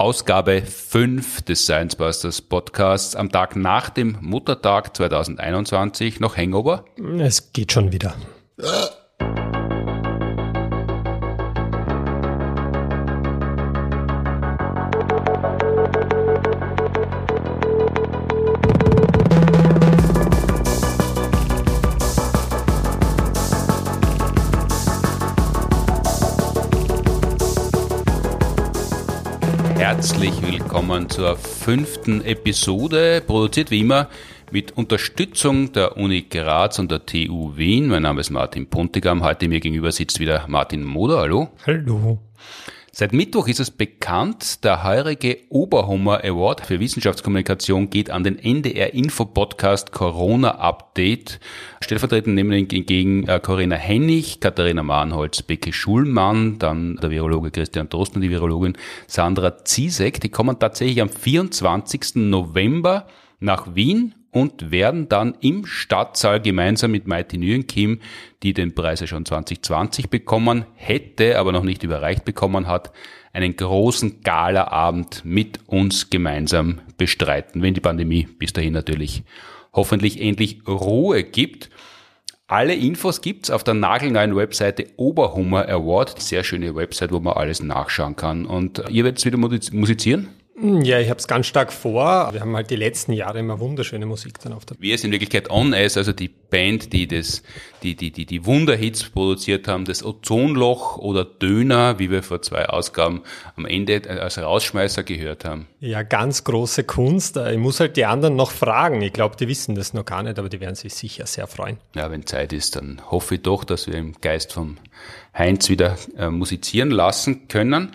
Ausgabe 5 des Science Busters Podcasts am Tag nach dem Muttertag 2021 noch Hangover? Es geht schon wieder. Willkommen zur fünften Episode, produziert wie immer mit Unterstützung der Uni Graz und der TU Wien. Mein Name ist Martin Pontigam. Heute mir gegenüber sitzt wieder Martin Moder. Hallo. Hallo. Seit Mittwoch ist es bekannt, der heurige Oberhummer Award für Wissenschaftskommunikation geht an den NDR Info Podcast Corona Update. Stellvertretend nehmen gegen äh, Corinna Hennig, Katharina Mahnholz, Becke Schulmann, dann der Virologe Christian Drosten und die Virologin Sandra Ziesek. Die kommen tatsächlich am 24. November nach Wien und werden dann im Stadtsaal gemeinsam mit Maite Nguyen-Kim, die den Preis ja schon 2020 bekommen hätte, aber noch nicht überreicht bekommen hat, einen großen Galaabend mit uns gemeinsam bestreiten, wenn die Pandemie bis dahin natürlich hoffentlich endlich Ruhe gibt. Alle Infos gibt's auf der nagelneuen Webseite Oberhummer Award. Sehr schöne Website, wo man alles nachschauen kann. Und ihr werdet wieder musizieren? Ja, ich habe es ganz stark vor. Wir haben halt die letzten Jahre immer wunderschöne Musik dann auf der Wir sind in Wirklichkeit On Ice, also die Band, die das, die, die, die, die Wunderhits produziert haben, das Ozonloch oder Döner, wie wir vor zwei Ausgaben am Ende als Rausschmeißer gehört haben. Ja, ganz große Kunst. Ich muss halt die anderen noch fragen. Ich glaube, die wissen das noch gar nicht, aber die werden sich sicher sehr freuen. Ja, wenn Zeit ist, dann hoffe ich doch, dass wir im Geist vom Heinz wieder äh, musizieren lassen können.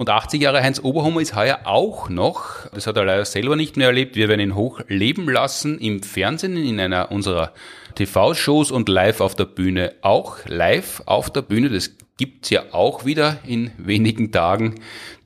Und 80 Jahre Heinz Oberhummer ist heuer auch noch, das hat er leider selber nicht mehr erlebt, wir werden ihn hoch leben lassen im Fernsehen, in einer unserer TV-Shows und live auf der Bühne. Auch live auf der Bühne, das gibt's ja auch wieder in wenigen Tagen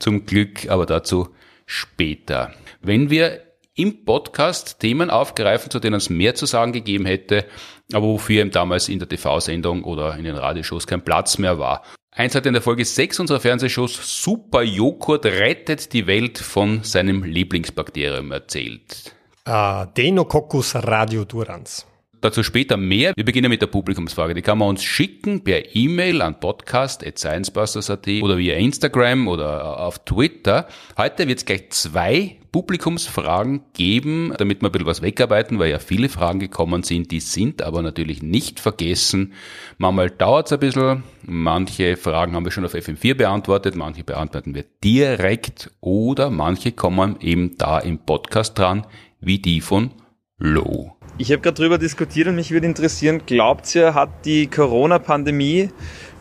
zum Glück, aber dazu später. Wenn wir im Podcast Themen aufgreifen, zu denen es mehr zu sagen gegeben hätte, aber wofür ihm damals in der TV-Sendung oder in den Radioshows kein Platz mehr war. Eins hat in der Folge 6 unserer Fernsehshows Super Joghurt rettet die Welt von seinem Lieblingsbakterium erzählt. Uh, Denococcus radiodurans. Dazu später mehr. Wir beginnen mit der Publikumsfrage. Die kann man uns schicken per E-Mail an podcast.sciencebusters.at oder via Instagram oder auf Twitter. Heute wird es gleich zwei Publikumsfragen geben, damit wir ein bisschen was wegarbeiten, weil ja viele Fragen gekommen sind. Die sind aber natürlich nicht vergessen. Manchmal dauert es ein bisschen. Manche Fragen haben wir schon auf FM4 beantwortet, manche beantworten wir direkt oder manche kommen eben da im Podcast dran, wie die von Lo. Ich habe gerade darüber diskutiert und mich würde interessieren, glaubt ihr, hat die Corona-Pandemie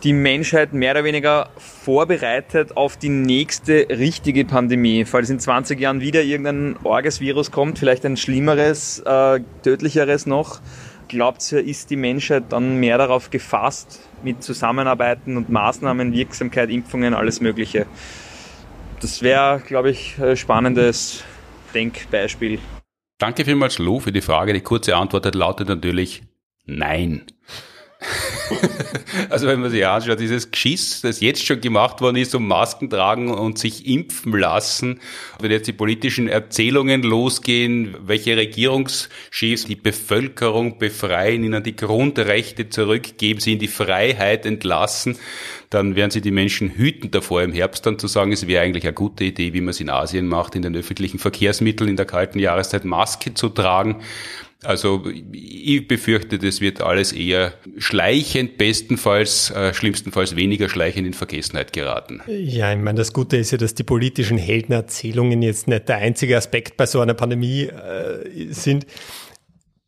die Menschheit mehr oder weniger vorbereitet auf die nächste richtige Pandemie? Falls in 20 Jahren wieder irgendein Orges-Virus kommt, vielleicht ein schlimmeres, äh, tödlicheres noch, glaubt ihr, ist die Menschheit dann mehr darauf gefasst, mit Zusammenarbeiten und Maßnahmen, Wirksamkeit, Impfungen, alles Mögliche? Das wäre, glaube ich, spannendes Denkbeispiel. Danke vielmals, Lou, für die Frage. Die kurze Antwort lautet natürlich Nein. also wenn man sich anschaut, dieses Geschiss, das jetzt schon gemacht worden ist, um Masken tragen und sich impfen lassen, wenn jetzt die politischen Erzählungen losgehen, welche Regierungschefs die Bevölkerung befreien, ihnen die Grundrechte zurückgeben, sie in die Freiheit entlassen, dann werden sie die Menschen hüten davor, im Herbst dann zu sagen, es wäre eigentlich eine gute Idee, wie man es in Asien macht, in den öffentlichen Verkehrsmitteln in der kalten Jahreszeit Maske zu tragen. Also ich befürchte, das wird alles eher schleichend, bestenfalls, äh, schlimmstenfalls weniger schleichend in Vergessenheit geraten. Ja, ich meine, das Gute ist ja, dass die politischen Heldenerzählungen jetzt nicht der einzige Aspekt bei so einer Pandemie äh, sind.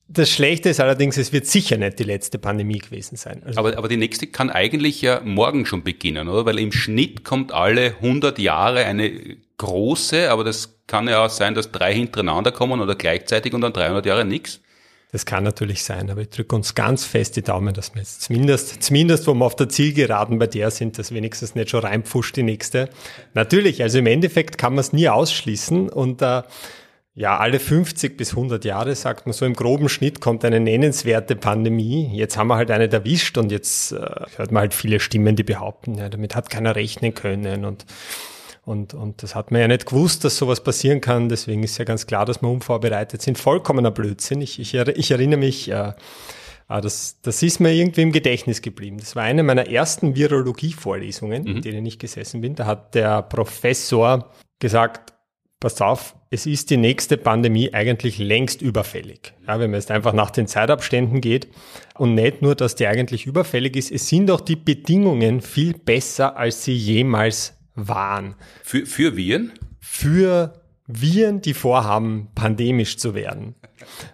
Das Schlechte ist allerdings, es wird sicher nicht die letzte Pandemie gewesen sein. Also aber, aber die nächste kann eigentlich ja morgen schon beginnen, oder? Weil im Schnitt kommt alle 100 Jahre eine große, aber das kann ja auch sein, dass drei hintereinander kommen oder gleichzeitig und dann 300 Jahre nichts. Das kann natürlich sein, aber ich drücke uns ganz fest die Daumen, dass wir jetzt zumindest, zumindest wo wir auf der Zielgeraden bei der sind, dass wenigstens nicht schon reinpfuscht die nächste. Natürlich, also im Endeffekt kann man es nie ausschließen und äh, ja, alle 50 bis 100 Jahre, sagt man so, im groben Schnitt kommt eine nennenswerte Pandemie. Jetzt haben wir halt eine erwischt und jetzt äh, hört man halt viele Stimmen, die behaupten, ja, damit hat keiner rechnen können und Und, und das hat man ja nicht gewusst, dass sowas passieren kann. Deswegen ist ja ganz klar, dass wir unvorbereitet sind. Vollkommener Blödsinn. Ich, ich, ich erinnere mich, äh, äh, das, das ist mir irgendwie im Gedächtnis geblieben. Das war eine meiner ersten Virologie-Vorlesungen, mhm. in denen ich gesessen bin. Da hat der Professor gesagt, passt auf, es ist die nächste Pandemie eigentlich längst überfällig. Ja, wenn man jetzt einfach nach den Zeitabständen geht und nicht nur, dass die eigentlich überfällig ist, es sind auch die Bedingungen viel besser, als sie jemals waren. Für, für Viren? Für Viren, die vorhaben, pandemisch zu werden.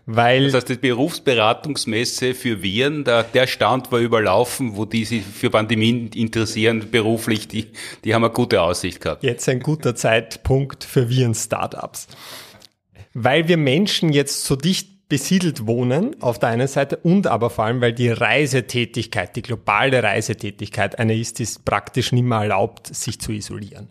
Weil das heißt, die Berufsberatungsmesse für Viren, der, der Stand war überlaufen, wo die sich für Pandemien interessieren, beruflich, die, die haben eine gute Aussicht gehabt. Jetzt ein guter Zeitpunkt für Viren-Startups. Weil wir Menschen jetzt so dicht besiedelt wohnen auf der einen Seite und aber vor allem, weil die Reisetätigkeit, die globale Reisetätigkeit eine ist, die es praktisch nicht mehr erlaubt, sich zu isolieren.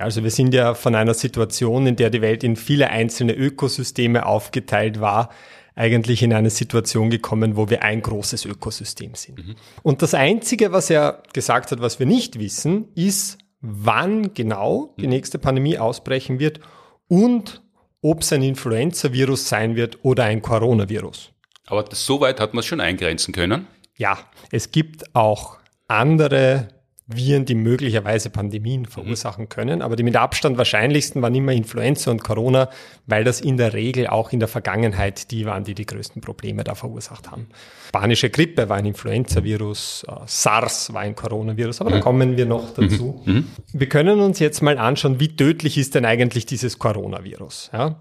Also wir sind ja von einer Situation, in der die Welt in viele einzelne Ökosysteme aufgeteilt war, eigentlich in eine Situation gekommen, wo wir ein großes Ökosystem sind. Mhm. Und das Einzige, was er gesagt hat, was wir nicht wissen, ist, wann genau die mhm. nächste Pandemie ausbrechen wird und ob es ein Influenza-Virus sein wird oder ein Coronavirus. Aber so weit hat man es schon eingrenzen können? Ja, es gibt auch andere Viren, die möglicherweise Pandemien verursachen können. Aber die mit Abstand wahrscheinlichsten waren immer Influenza und Corona, weil das in der Regel auch in der Vergangenheit die waren, die die größten Probleme da verursacht haben. Spanische Grippe war ein Influenza-Virus, äh, SARS war ein Coronavirus, aber da kommen wir noch dazu. Mhm. Mhm. Wir können uns jetzt mal anschauen, wie tödlich ist denn eigentlich dieses Coronavirus? Ja?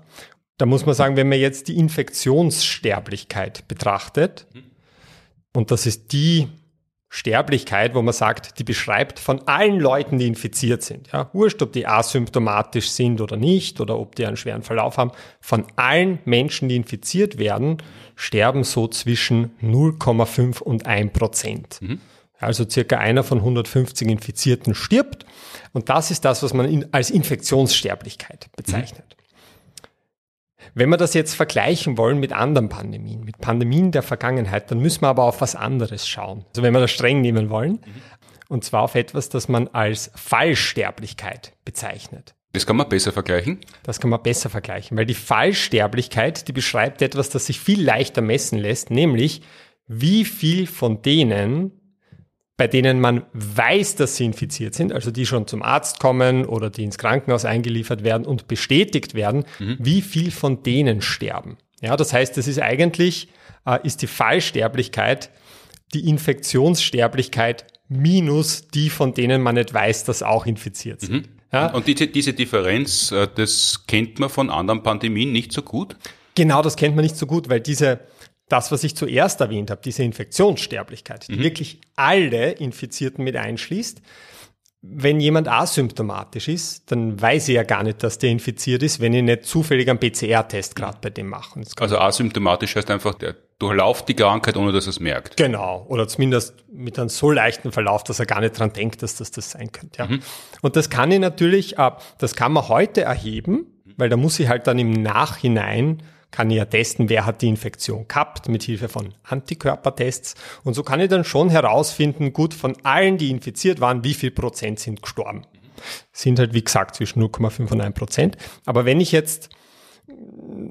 Da muss man sagen, wenn man jetzt die Infektionssterblichkeit betrachtet, und das ist die Sterblichkeit, wo man sagt, die beschreibt von allen Leuten, die infiziert sind. Ja, wurscht, ob die asymptomatisch sind oder nicht oder ob die einen schweren Verlauf haben. Von allen Menschen, die infiziert werden, sterben so zwischen 0,5 und 1 Prozent. Mhm. Also circa einer von 150 Infizierten stirbt. Und das ist das, was man in, als Infektionssterblichkeit bezeichnet. Wenn wir das jetzt vergleichen wollen mit anderen Pandemien, mit Pandemien der Vergangenheit, dann müssen wir aber auf was anderes schauen. Also wenn wir das streng nehmen wollen, mhm. und zwar auf etwas, das man als Fallsterblichkeit bezeichnet. Das kann man besser vergleichen? Das kann man besser vergleichen, weil die Fallsterblichkeit, die beschreibt etwas, das sich viel leichter messen lässt, nämlich wie viel von denen bei denen man weiß, dass sie infiziert sind, also die schon zum Arzt kommen oder die ins Krankenhaus eingeliefert werden und bestätigt werden, mhm. wie viel von denen sterben. Ja, das heißt, das ist eigentlich, äh, ist die Fallsterblichkeit die Infektionssterblichkeit minus die, von denen man nicht weiß, dass auch infiziert sind. Mhm. Ja? Und diese, diese Differenz, äh, das kennt man von anderen Pandemien nicht so gut? Genau, das kennt man nicht so gut, weil diese, das, was ich zuerst erwähnt habe, diese Infektionssterblichkeit, die mhm. wirklich alle Infizierten mit einschließt. Wenn jemand asymptomatisch ist, dann weiß ich ja gar nicht, dass der infiziert ist, wenn ich nicht zufällig einen PCR-Test gerade bei dem mache. Also asymptomatisch heißt einfach, der durchlauft die Krankheit, ohne dass er es merkt. Genau. Oder zumindest mit einem so leichten Verlauf, dass er gar nicht dran denkt, dass das das sein könnte. Ja. Mhm. Und das kann ich natürlich, äh, das kann man heute erheben, weil da muss ich halt dann im Nachhinein kann ich ja testen, wer hat die Infektion gehabt mit Hilfe von Antikörpertests. Und so kann ich dann schon herausfinden, gut, von allen, die infiziert waren, wie viel Prozent sind gestorben. Sind halt, wie gesagt, zwischen 0,5 und 1 Prozent. Aber wenn ich jetzt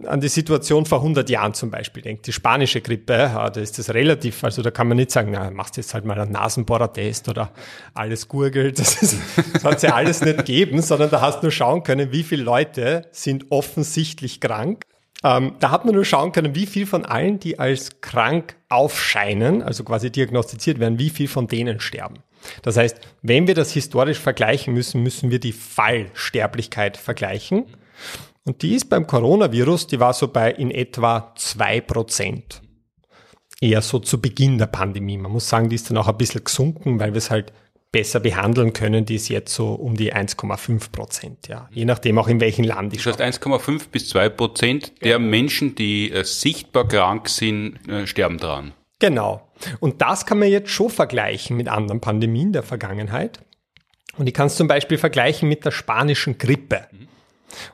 an die Situation vor 100 Jahren zum Beispiel denke, die spanische Grippe, da ist das relativ, also da kann man nicht sagen, na, machst jetzt halt mal einen Nasenbohrer-Test oder alles gurgelt, das, ist, das hat es ja alles nicht gegeben, sondern da hast du nur schauen können, wie viele Leute sind offensichtlich krank ähm, da hat man nur schauen können, wie viel von allen, die als krank aufscheinen, also quasi diagnostiziert werden, wie viel von denen sterben. Das heißt, wenn wir das historisch vergleichen müssen, müssen wir die Fallsterblichkeit vergleichen. Und die ist beim Coronavirus, die war so bei in etwa zwei Prozent. Eher so zu Beginn der Pandemie. Man muss sagen, die ist dann auch ein bisschen gesunken, weil wir es halt besser behandeln können, die ist jetzt so um die 1,5 Prozent, ja. Je nachdem auch in welchem Land ich Das heißt 1,5 bis 2 Prozent der genau. Menschen, die äh, sichtbar krank sind, äh, sterben dran. Genau. Und das kann man jetzt schon vergleichen mit anderen Pandemien der Vergangenheit. Und ich kann es zum Beispiel vergleichen mit der spanischen Grippe. Mhm.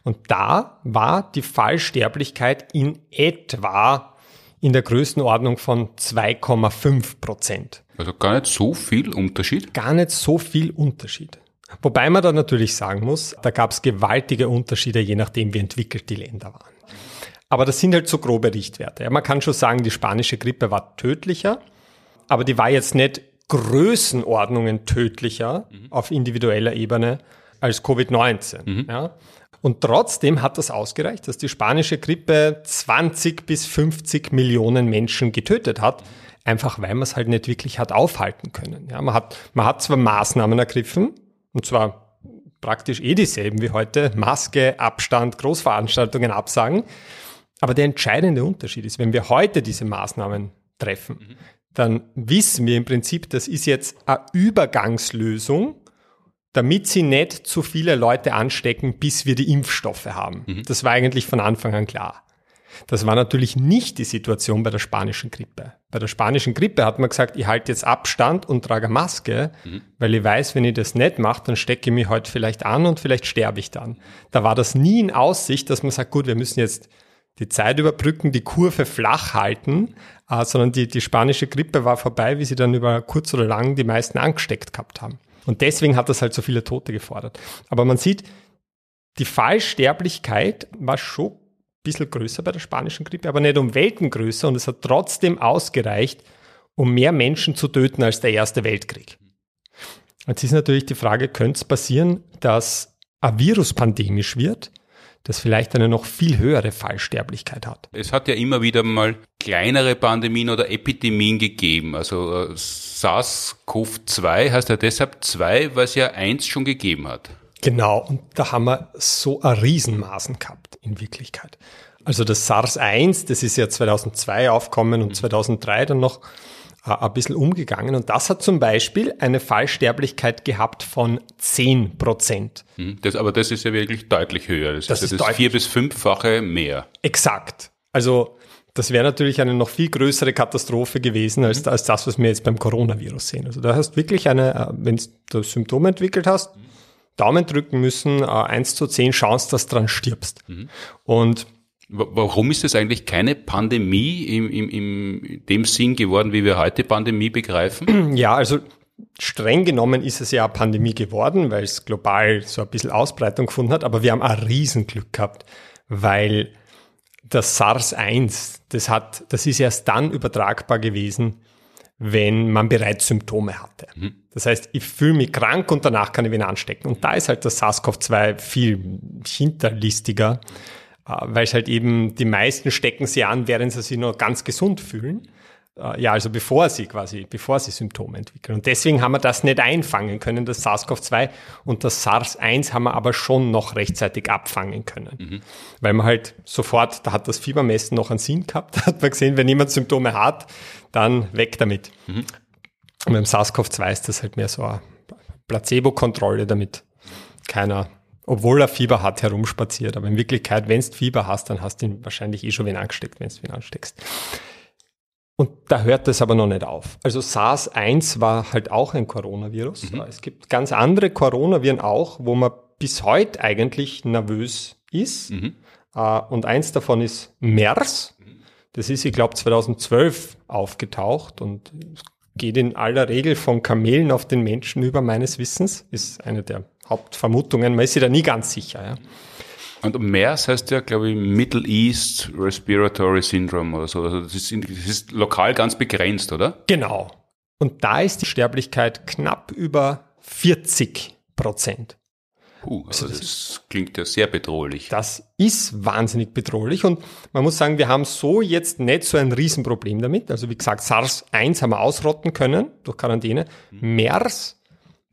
Und da war die Fallsterblichkeit in etwa in der Größenordnung von 2,5 Prozent. Also gar nicht so viel Unterschied? Gar nicht so viel Unterschied. Wobei man da natürlich sagen muss, da gab es gewaltige Unterschiede, je nachdem, wie entwickelt die Länder waren. Aber das sind halt so grobe Richtwerte. Ja, man kann schon sagen, die spanische Grippe war tödlicher, aber die war jetzt nicht Größenordnungen tödlicher mhm. auf individueller Ebene als Covid-19. Mhm. Ja. Und trotzdem hat das ausgereicht, dass die spanische Grippe 20 bis 50 Millionen Menschen getötet hat, einfach weil man es halt nicht wirklich hat aufhalten können. Ja, man, hat, man hat zwar Maßnahmen ergriffen, und zwar praktisch eh dieselben wie heute, Maske, Abstand, Großveranstaltungen absagen, aber der entscheidende Unterschied ist, wenn wir heute diese Maßnahmen treffen, mhm. dann wissen wir im Prinzip, das ist jetzt eine Übergangslösung, damit sie nicht zu viele Leute anstecken, bis wir die Impfstoffe haben. Mhm. Das war eigentlich von Anfang an klar. Das war natürlich nicht die Situation bei der spanischen Grippe. Bei der spanischen Grippe hat man gesagt, ich halte jetzt Abstand und trage Maske, mhm. weil ich weiß, wenn ich das nicht mache, dann stecke ich mich heute vielleicht an und vielleicht sterbe ich dann. Da war das nie in Aussicht, dass man sagt, gut, wir müssen jetzt die Zeit überbrücken, die Kurve flach halten, äh, sondern die, die spanische Grippe war vorbei, wie sie dann über kurz oder lang die meisten angesteckt gehabt haben. Und deswegen hat das halt so viele Tote gefordert. Aber man sieht, die Fallsterblichkeit war schon bisschen größer bei der spanischen Grippe, aber nicht um Welten größer und es hat trotzdem ausgereicht, um mehr Menschen zu töten als der Erste Weltkrieg. Jetzt ist natürlich die Frage, könnte es passieren, dass ein Virus pandemisch wird das vielleicht eine noch viel höhere Fallsterblichkeit hat. Es hat ja immer wieder mal kleinere Pandemien oder Epidemien gegeben. Also äh, SARS-CoV-2 heißt ja deshalb 2, weil es ja eins schon gegeben hat. Genau, und da haben wir so ein Riesenmaßen gehabt in Wirklichkeit. Also das SARS-1, das ist ja 2002 aufkommen und 2003 dann noch äh, ein bisschen umgegangen. Und das hat zum Beispiel eine Fallsterblichkeit gehabt von 10 Prozent. Hm, das, aber das ist ja wirklich deutlich höher. Das, das ist, ja das vier- bis fünffache mehr. Exakt. Also das wäre natürlich eine noch viel größere Katastrophe gewesen als, mhm. als das, was wir jetzt beim Coronavirus sehen. Also da hast wirklich eine, äh, wenn du Symptome entwickelt hast, Daumen drücken müssen, 1 äh, zu 10 Chance, dass du dran stirbst. Mhm. Und Warum ist es eigentlich keine Pandemie im, im, im dem Sinn geworden, wie wir heute Pandemie begreifen? Ja, also streng genommen ist es ja eine Pandemie geworden, weil es global so ein bisschen Ausbreitung gefunden hat, aber wir haben ein Riesenglück gehabt, weil das SARS-1, das hat, das ist erst dann übertragbar gewesen, wenn man bereits Symptome hatte. Mhm. Das heißt, ich fühle mich krank und danach kann ich wen anstecken. Und da ist halt das SARS-CoV-2 viel hinterlistiger äh, weil es halt eben die meisten stecken sie an, während sie sich noch ganz gesund fühlen. Äh, ja, also bevor sie quasi, bevor sie Symptome entwickeln. Und deswegen haben wir das nicht einfangen können, das SARS-CoV-2 und das SARS-1 haben wir aber schon noch rechtzeitig abfangen können. Mhm. Weil man halt sofort, da hat das Fiebermessen noch einen Sinn gehabt, da hat man gesehen, wenn jemand Symptome hat, dann weg damit. Mhm. Und beim SARS-CoV-2 ist das halt mehr so eine Placebo-Kontrolle, damit keiner obwohl er Fieber hat, herumspaziert. Aber in Wirklichkeit, wenn du Fieber hast, dann hast du ihn wahrscheinlich eh schon wen angesteckt, wenn du wen ansteckst. Und da hört es aber noch nicht auf. Also SARS-1 war halt auch ein Coronavirus. Mhm. Es gibt ganz andere Coronaviren auch, wo man bis heute eigentlich nervös ist. Mhm. Uh, und eins davon ist MERS. Das ist, ich glaube, 2012 aufgetaucht und geht in aller Regel von Kamelen auf den Menschen über meines Wissens. Ist eine der Hauptvermutungen. Man ist sich da nie ganz sicher. Ja. Und MERS heißt ja, glaube ich, Middle East Respiratory Syndrome oder so. Also das ist, das ist lokal ganz begrenzt, oder? Genau. Und da ist die Sterblichkeit knapp über 40 Prozent. Puh, also, das, das klingt ja sehr bedrohlich. Das ist wahnsinnig bedrohlich und man muss sagen, wir haben so jetzt nicht so ein Riesenproblem damit. Also wie gesagt, SARS-1 haben wir ausrotten können durch Quarantäne. Mhm. MERS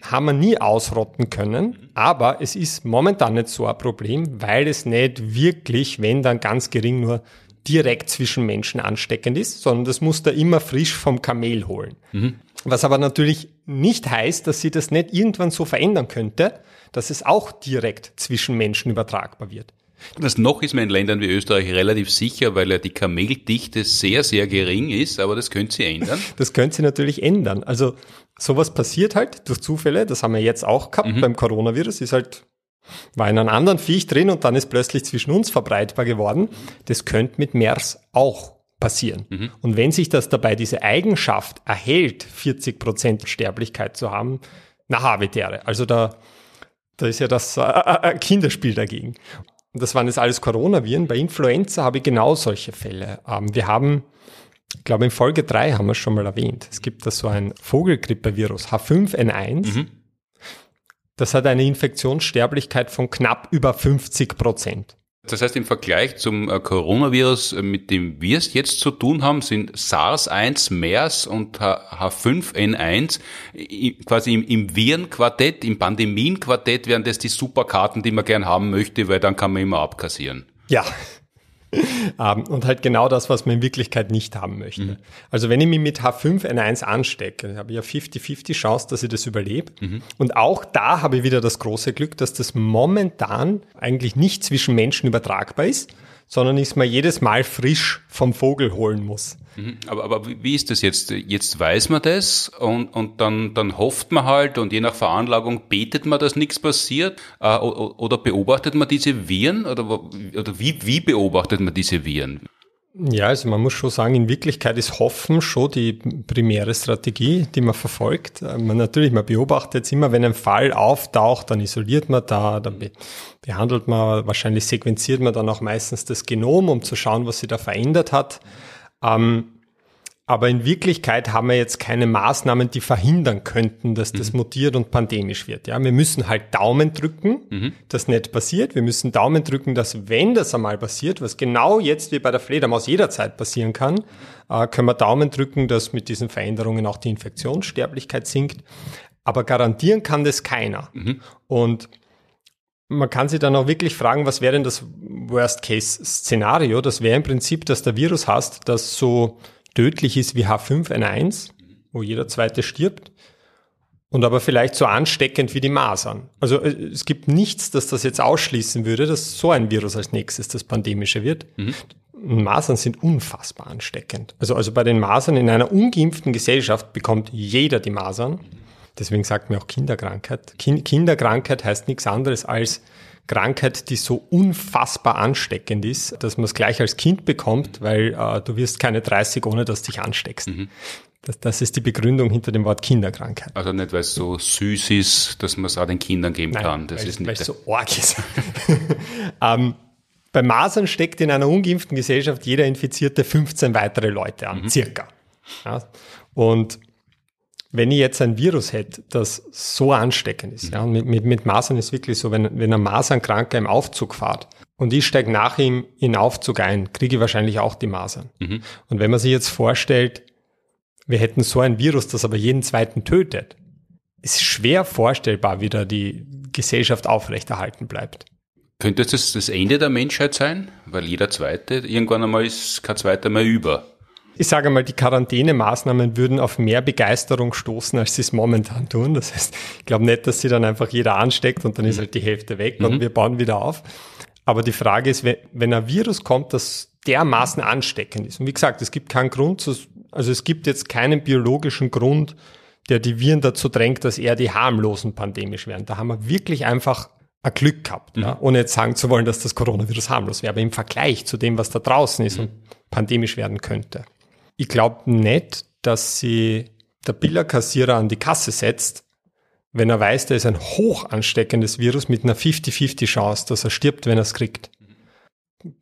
haben wir nie ausrotten können, aber es ist momentan nicht so ein Problem, weil es nicht wirklich, wenn dann ganz gering nur direkt zwischen Menschen ansteckend ist, sondern das muss da immer frisch vom Kamel holen. Mhm. Was aber natürlich nicht heißt, dass sie das nicht irgendwann so verändern könnte, dass es auch direkt zwischen Menschen übertragbar wird. Das noch ist man in Ländern wie Österreich relativ sicher, weil ja die Kameldichte sehr, sehr gering ist, aber das könnte sie ändern. Das könnte sie natürlich ändern. Also sowas passiert halt durch Zufälle, das haben wir jetzt auch gehabt mhm. beim Coronavirus, ist halt, war in einem anderen Viech drin und dann ist plötzlich zwischen uns verbreitbar geworden. Das könnte mit MERS auch passieren. Mhm. Und wenn sich das dabei diese Eigenschaft erhält, 40 Prozent Sterblichkeit zu haben, na Habitäre. Also da, Da ist ja das äh, äh, Kinderspiel dagegen. Und das waren jetzt alles Coronaviren. Bei Influenza habe ich genau solche Fälle. Ähm, wir haben, ich glaube in Folge 3 haben wir es schon mal erwähnt. Es gibt da so ein Vogelgrippevirus, H5N1. Mhm. Das hat eine Infektionssterblichkeit von knapp über 50 Prozent. Das heißt, im Vergleich zum äh, Coronavirus, äh, mit dem wir es jetzt zu tun haben, sind SARS-1, MERS und H5N1 quasi im, im Virenquartett, im Pandemienquartett wären das die Superkarten, die man gern haben möchte, weil dann kann man immer abkassieren. Ja, ähm, und halt genau das, was man in Wirklichkeit nicht haben möchte. Mhm. Also wenn ich mich mit H5N1 anstecke, habe ich ja 50-50 Chance, dass ich das überlebe. Mhm. Und auch da habe ich wieder das große Glück, dass das momentan eigentlich nicht zwischen Menschen übertragbar ist, sondern ich es mir jedes Mal frisch vom Vogel holen muss. Mhm. Aber, aber wie ist das jetzt? Jetzt weiß man das und, und dann, dann hofft man halt und je nach Veranlagung betet man, dass nichts passiert äh, oder beobachtet man diese Viren oder, oder wie, wie beobachtet man diese Viren? Ja, also man muss schon sagen, in Wirklichkeit ist Hoffen schon die primäre Strategie, die man verfolgt. Äh, man natürlich, man beobachtet jetzt immer, wenn ein Fall auftaucht, dann isoliert man da, dann be behandelt man, wahrscheinlich sequenziert man dann auch meistens das Genom, um zu schauen, was sich da verändert hat. Ähm, aber in Wirklichkeit haben wir jetzt keine Maßnahmen, die verhindern könnten, dass das mhm. mutiert und pandemisch wird. Ja, wir müssen halt Daumen drücken, mhm. dass nicht passiert. Wir müssen Daumen drücken, dass wenn das einmal passiert, was genau jetzt wie bei der Fledermaus jederzeit passieren kann, äh, können wir Daumen drücken, dass mit diesen Veränderungen auch die Infektionssterblichkeit sinkt. Aber garantieren kann das keiner. Mhm. Und man kann sich dann auch wirklich fragen, was wäre denn das Worst-Case-Szenario? Das wäre im Prinzip, dass der Virus hast, das so tödlich ist wie H5N1, wo jeder zweite stirbt, und aber vielleicht so ansteckend wie die Masern. Also äh, es gibt nichts, das das jetzt ausschließen würde, dass so ein Virus als nächstes das pandemische wird. Mhm. Masern sind unfassbar ansteckend. Also, also bei den Masern in einer ungeimpften Gesellschaft bekommt jeder die Masern. Deswegen sagt man auch Kinderkrankheit. Kind, Kinderkrankheit heißt nichts anderes als Krankheit, die so unfassbar ansteckend ist, dass man es gleich als Kind bekommt, weil äh, du wirst keine 30, ohne dass du dich ansteckst. Mhm. Das, das ist die Begründung hinter dem Wort Kinderkrankheit. Also nicht, weil es so süß ist, dass man es auch den Kindern geben Nein, kann. Das weil, ist nicht weil es so arg ist. ähm, bei Masern steckt in einer ungeimpften Gesellschaft jeder Infizierte 15 weitere Leute an, mhm. circa. Ja, und wenn ich jetzt ein Virus hätte, das so ansteckend ist, mhm. ja, mit, mit, mit Masern ist wirklich so, wenn, wenn ein Masernkranker im Aufzug fährt und ich steige nach ihm in den Aufzug ein, kriege ich wahrscheinlich auch die Masern. Mhm. Und wenn man sich jetzt vorstellt, wir hätten so ein Virus, das aber jeden zweiten tötet, ist schwer vorstellbar, wie da die Gesellschaft aufrechterhalten bleibt. Könnte das das Ende der Menschheit sein? Weil jeder Zweite, irgendwann einmal ist kein Zweiter mehr über ich sage mal, die Quarantänemaßnahmen würden auf mehr Begeisterung stoßen, als sie es momentan tun. Das heißt, ich glaube nicht, dass sie dann einfach jeder ansteckt und dann ist halt die Hälfte weg mhm. und wir bauen wieder auf. Aber die Frage ist, wenn ein Virus kommt, das dermaßen ansteckend ist. Und wie gesagt, es gibt keinen Grund, also es gibt jetzt keinen biologischen Grund, der die Viren dazu drängt, dass eher die harmlosen pandemisch werden. Da haben wir wirklich einfach ein Glück gehabt, mhm. ja, ohne jetzt sagen zu wollen, dass das Coronavirus harmlos wäre, aber im Vergleich zu dem, was da draußen ist mhm. und pandemisch werden könnte. Ich glaube nicht, dass sie der Billerkassierer an die Kasse setzt, wenn er weiß, da ist ein hoch ansteckendes Virus mit einer 50-50 Chance, dass er stirbt, wenn er es kriegt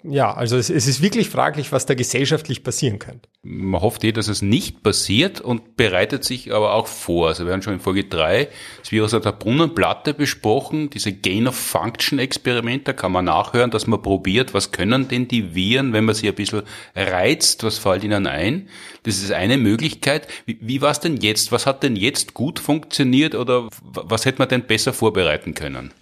ja, also es, es, ist wirklich fraglich, was da gesellschaftlich passieren könnte. Man hofft eh, dass es nicht passiert und bereitet sich aber auch vor. Also wir haben schon in Folge 3 das Virus der Brunnenplatte besprochen, diese Gain-of-Function-Experiment, da kann man nachhören, dass man probiert, was können denn die Viren, wenn man sie ein bisschen reizt, was fällt ihnen ein? Das ist eine Möglichkeit. Wie, wie war es denn jetzt? Was hat denn jetzt gut funktioniert oder was hätte man denn besser vorbereiten können?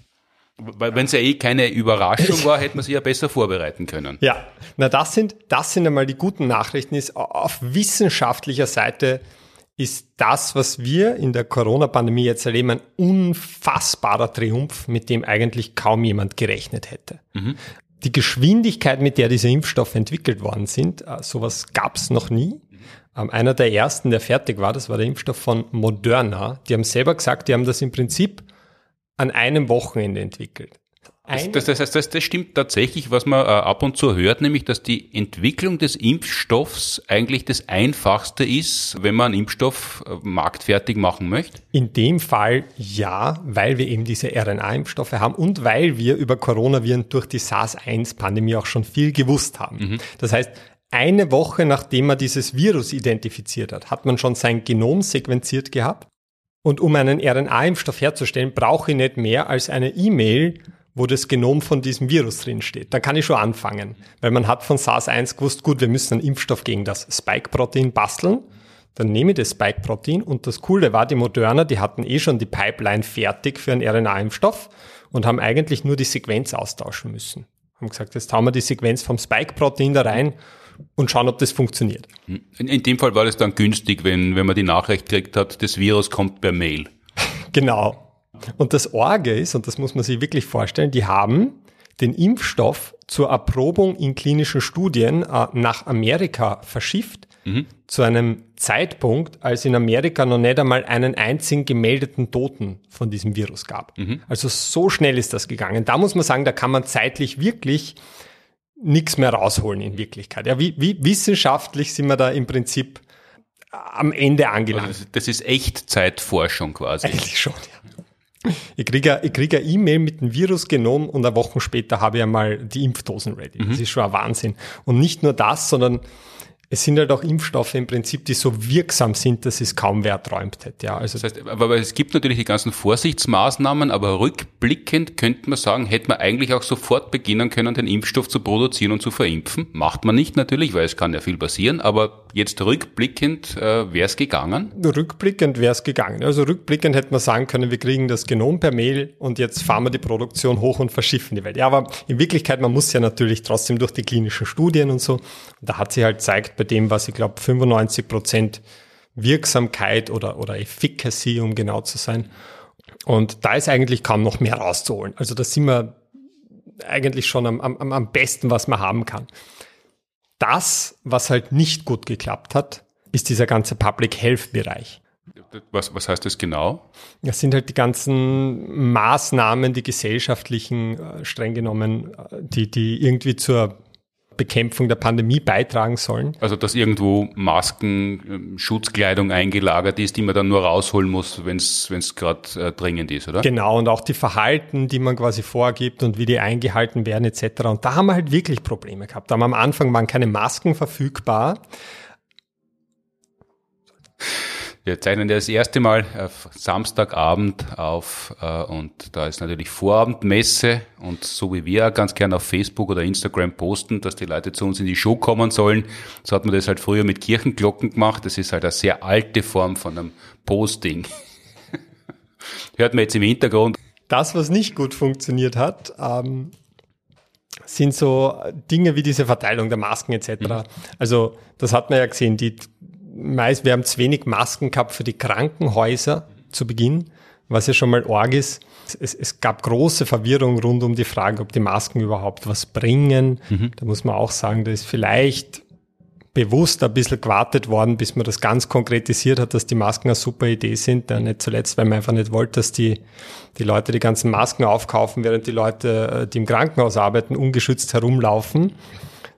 Weil wenn es ja eh keine Überraschung war, hätte man sich ja besser vorbereiten können. Ja, na das sind, das sind einmal die guten Nachrichten. Ist auf wissenschaftlicher Seite ist das, was wir in der Corona-Pandemie jetzt erleben, ein unfassbarer Triumph, mit dem eigentlich kaum jemand gerechnet hätte. Mhm. Die Geschwindigkeit, mit der diese Impfstoffe entwickelt worden sind, äh, sowas gab es noch nie. Ähm, einer der ersten, der fertig war, das war der Impfstoff von Moderna. Die haben selber gesagt, die haben das im Prinzip an einem Wochenende entwickelt. Das, das, das, das, das stimmt tatsächlich, was man äh, ab und zu hört, nämlich, dass die Entwicklung des Impfstoffs eigentlich das Einfachste ist, wenn man einen Impfstoff äh, marktfertig machen möchte? In dem Fall ja, weil wir eben diese RNA-Impfstoffe haben und weil wir über Coronaviren durch die SARS-1-Pandemie auch schon viel gewusst haben. Mhm. Das heißt, eine Woche nachdem man dieses Virus identifiziert hat, hat man schon sein Genom sequenziert gehabt. Und um einen RNA-Impfstoff herzustellen, brauche ich nicht mehr als eine E-Mail, wo das Genom von diesem Virus drin steht. Dann kann ich schon anfangen, weil man hat von SARS-1 gewusst, gut, wir müssen einen Impfstoff gegen das Spike-Protein basteln. Dann nehme ich das Spike-Protein und das Coole war, die Moderna, die hatten eh schon die Pipeline fertig für einen RNA-Impfstoff und haben eigentlich nur die Sequenz austauschen müssen. Haben gesagt, jetzt hauen wir die Sequenz vom Spike-Protein da rein und schauen, ob das funktioniert. In, in, dem Fall war es dann günstig, wenn, wenn man die Nachricht gekriegt hat, das Virus kommt per Mail. genau. Und das Orge ist, und das muss man sich wirklich vorstellen, die haben den Impfstoff zur Erprobung in klinischen Studien äh, nach Amerika verschifft, mhm. zu einem Zeitpunkt, als in Amerika noch nicht einmal einen einzigen gemeldeten Toten von diesem Virus gab. Mhm. Also so schnell ist das gegangen. Da muss man sagen, da kann man zeitlich wirklich nichts mehr rausholen in Wirklichkeit. Ja, wie, wie wissenschaftlich sind wir da im Prinzip am Ende angelangt? Also das ist Echtzeitforschung quasi. Eigentlich schon, ja. Ich kriege ich krieg eine E-Mail mit dem Virusgenom und eine Woche später habe ich einmal die Impfdosen ready. Mhm. Das ist schon ein Wahnsinn. Und nicht nur das, sondern es sind halt auch Impfstoffe im Prinzip, die so wirksam sind, dass es kaum wer träumt hätte. Ja, also das heißt, aber es gibt natürlich die ganzen Vorsichtsmaßnahmen, aber rückblickend könnte man sagen, hätte man eigentlich auch sofort beginnen können, den Impfstoff zu produzieren und zu verimpfen. Macht man nicht natürlich, weil es kann ja viel passieren, aber jetzt rückblickend äh, wäre es gegangen? Rückblickend wäre es gegangen. Also rückblickend hätte man sagen können, wir kriegen das Genom per Mail und jetzt fahren wir die Produktion hoch und verschiffen die Welt. Ja, aber in Wirklichkeit, man muss ja natürlich trotzdem durch die klinischen Studien und so. Und da hat sie halt gezeigt, bei dem, was ich glaube 95 Prozent Wirksamkeit oder, oder Efficacy, um genau zu sein. Und da ist eigentlich kaum noch mehr rauszuholen. Also da sind wir eigentlich schon am, am, am besten, was man haben kann. Das, was halt nicht gut geklappt hat, ist dieser ganze Public Health Bereich. Was, was heißt das genau? Das sind halt die ganzen Maßnahmen, die gesellschaftlichen, äh, streng genommen, äh, die, die irgendwie zur Bekämpfung der Pandemie beitragen sollen. Also dass irgendwo Masken, ähm, Schutzkleidung eingelagert ist, die man dann nur rausholen muss, wenn es gerade äh, dringend ist, oder? Genau, und auch die Verhalten, die man quasi vorgibt und wie die eingehalten werden etc. Und da haben wir halt wirklich Probleme gehabt. Da haben am Anfang waren keine Masken verfügbar. Wir zeichnen das erste Mal auf Samstagabend auf äh, und da ist natürlich Vorabendmesse und so wie wir ganz gern auf Facebook oder Instagram posten, dass die Leute zu uns in die Show kommen sollen, so hat man das halt früher mit Kirchenglocken gemacht. Das ist halt eine sehr alte Form von einem Posting. Hört man jetzt im Hintergrund. Das, was nicht gut funktioniert hat, ähm, sind so Dinge wie diese Verteilung der Masken etc. Mhm. Also das hat man ja gesehen, die meist, wir haben zu wenig Masken gehabt für die Krankenhäuser zu Beginn, was ja schon mal arg ist. Es, es gab große Verwirrung rund um die Frage, ob die Masken überhaupt was bringen. Mhm. Da muss man auch sagen, da ist vielleicht bewusst ein bisschen gewartet worden, bis man das ganz konkretisiert hat, dass die Masken eine super Idee sind. Ja, nicht zuletzt, weil man einfach nicht wollte, dass die, die Leute die ganzen Masken aufkaufen, während die Leute, äh, die im Krankenhaus arbeiten, ungeschützt herumlaufen.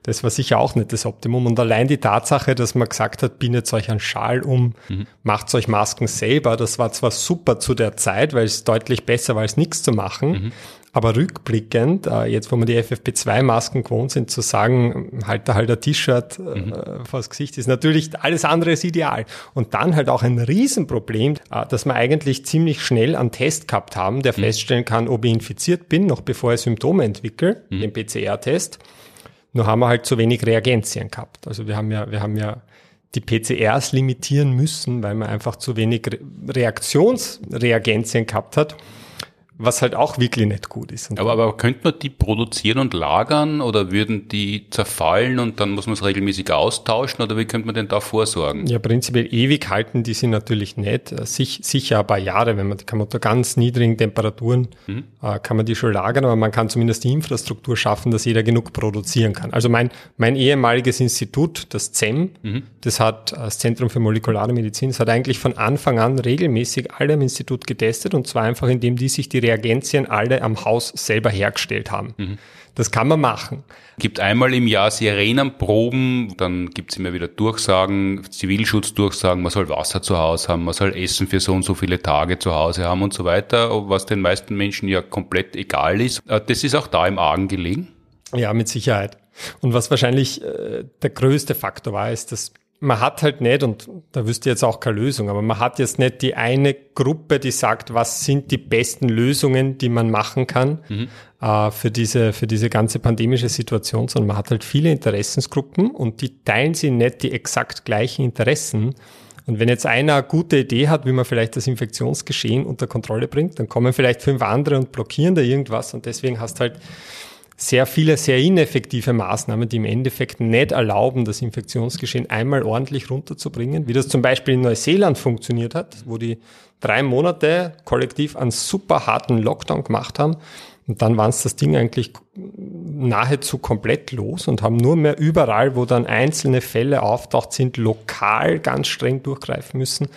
Das war sicher auch nicht das Optimum. Und allein die Tatsache, dass man gesagt hat, bindet euch einen Schal um, mhm. macht euch Masken selber, das war zwar super zu der Zeit, weil es deutlich besser war, als nichts zu machen. Mhm. Aber rückblickend, äh, jetzt wo wir die FFP2-Masken gewohnt sind, zu sagen, halt da halt ein T-Shirt äh, mhm. vor das Gesicht, ist natürlich alles andere ist ideal. Und dann halt auch ein Riesenproblem, äh, dass wir eigentlich ziemlich schnell einen Test gehabt haben, der mhm. feststellen kann, ob ich infiziert bin, noch bevor ich Symptome entwickle, mhm. den PCR-Test. Nur haben wir halt zu wenig Reagenzien gehabt. Also wir haben ja, wir haben ja die PCRs limitieren müssen, weil man einfach zu wenig Reaktionsreagenzien gehabt hat was halt auch wirklich nicht gut ist. aber, aber könnte man die produzieren und lagern oder würden die zerfallen und dann muss man es regelmäßig austauschen oder wie könnte man denn da vorsorgen? Ja, prinzipiell ewig halten die sie natürlich nicht. Sich, sicher ein paar Jahre, wenn man, die kann man unter ganz niedrigen Temperaturen, mhm. äh, kann man die schon lagern, aber man kann zumindest die Infrastruktur schaffen, dass jeder genug produzieren kann. Also mein, mein ehemaliges Institut, das ZEM, mhm. das hat das Zentrum für molekulare Medizin, das hat eigentlich von Anfang an regelmäßig alle im Institut getestet und zwar einfach, indem die sich die Reagenzien alle am Haus selber hergestellt haben. Mhm. Das kann man machen. Gibt einmal im Jahr Sirenenproben, dann gibt es immer wieder Durchsagen, Zivilschutzdurchsagen, man soll Wasser zu Hause haben, man soll Essen für so und so viele Tage zu Hause haben und so weiter, was den meisten Menschen ja komplett egal ist. Äh, das ist auch da im Argen gelegen. Ja, mit Sicherheit. Und was wahrscheinlich äh, der größte Faktor war, ist, dass man hat halt nicht, und da wüsste jetzt auch keine Lösung, aber man hat jetzt nicht die eine Gruppe, die sagt, was sind die besten Lösungen, die man machen kann mhm. äh, für, diese, für diese ganze pandemische Situation, sondern man hat halt viele Interessensgruppen und die teilen sie nicht die exakt gleichen Interessen. Und wenn jetzt einer eine gute Idee hat, wie man vielleicht das Infektionsgeschehen unter Kontrolle bringt, dann kommen vielleicht fünf andere und blockieren da irgendwas und deswegen hast halt sehr viele sehr ineffektive Maßnahmen, die im Endeffekt nicht erlauben, das Infektionsgeschehen einmal ordentlich runterzubringen, wie das zum Beispiel in Neuseeland funktioniert hat, wo die drei Monate kollektiv einen super harten Lockdown gemacht haben und dann waren es das Ding eigentlich nahezu komplett los und haben nur mehr überall, wo dann einzelne Fälle auftaucht sind, lokal ganz streng durchgreifen müssen.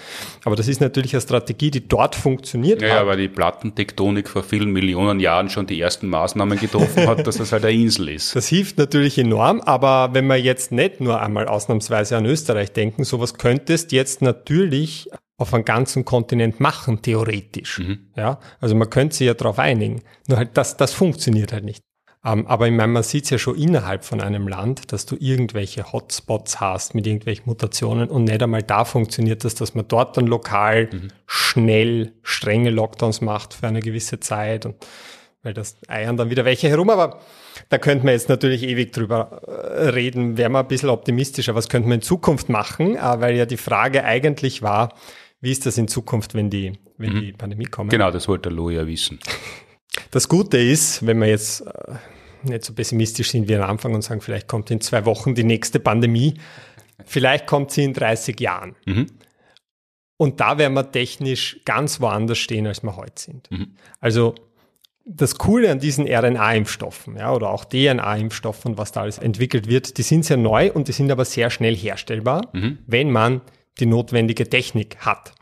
Aber das ist natürlich eine Strategie, die dort funktioniert. Ja, aber die Plattentektonik vor vielen Millionen Jahren schon die ersten Maßnahmen getroffen hat, dass das halt eine Insel ist. Das hilft natürlich enorm, aber wenn wir jetzt nicht nur einmal ausnahmsweise an Österreich denken, sowas könntest jetzt natürlich auf einem ganzen Kontinent machen, theoretisch. Mhm. Ja, also man könnte sich ja darauf einigen. Nur halt, das, das funktioniert halt nicht. Um, ähm, aber ich meine, man sieht es ja schon innerhalb von einem Land, dass du irgendwelche Hotspots hast mit irgendwelchen Mutationen und nicht einmal da funktioniert das, dass man dort dann lokal mhm. schnell strenge Lockdowns macht für eine gewisse Zeit und weil das eiern dann wieder welche herum, aber da könnte man jetzt natürlich ewig drüber äh, reden, wäre man ein bisschen optimistischer, was könnte man in Zukunft machen, äh, weil ja die Frage eigentlich war, wie ist das in Zukunft, wenn die, wenn mhm. die Pandemie kommt? Genau, das wollte der Lo ja wissen. Das Gute ist, wenn wir jetzt äh, nicht so pessimistisch sind wie am Anfang und sagen, vielleicht kommt in zwei Wochen die nächste Pandemie, vielleicht kommt sie in 30 Jahren. Mhm. Und da werden wir technisch ganz woanders stehen, als wir heute sind. Mhm. Also das Coole an diesen RNA-Impfstoffen, ja, oder auch DNA-Impfstoffen, was da alles entwickelt wird, die sind sehr neu und die sind aber sehr schnell herstellbar, mhm. wenn man die notwendige Technik hat.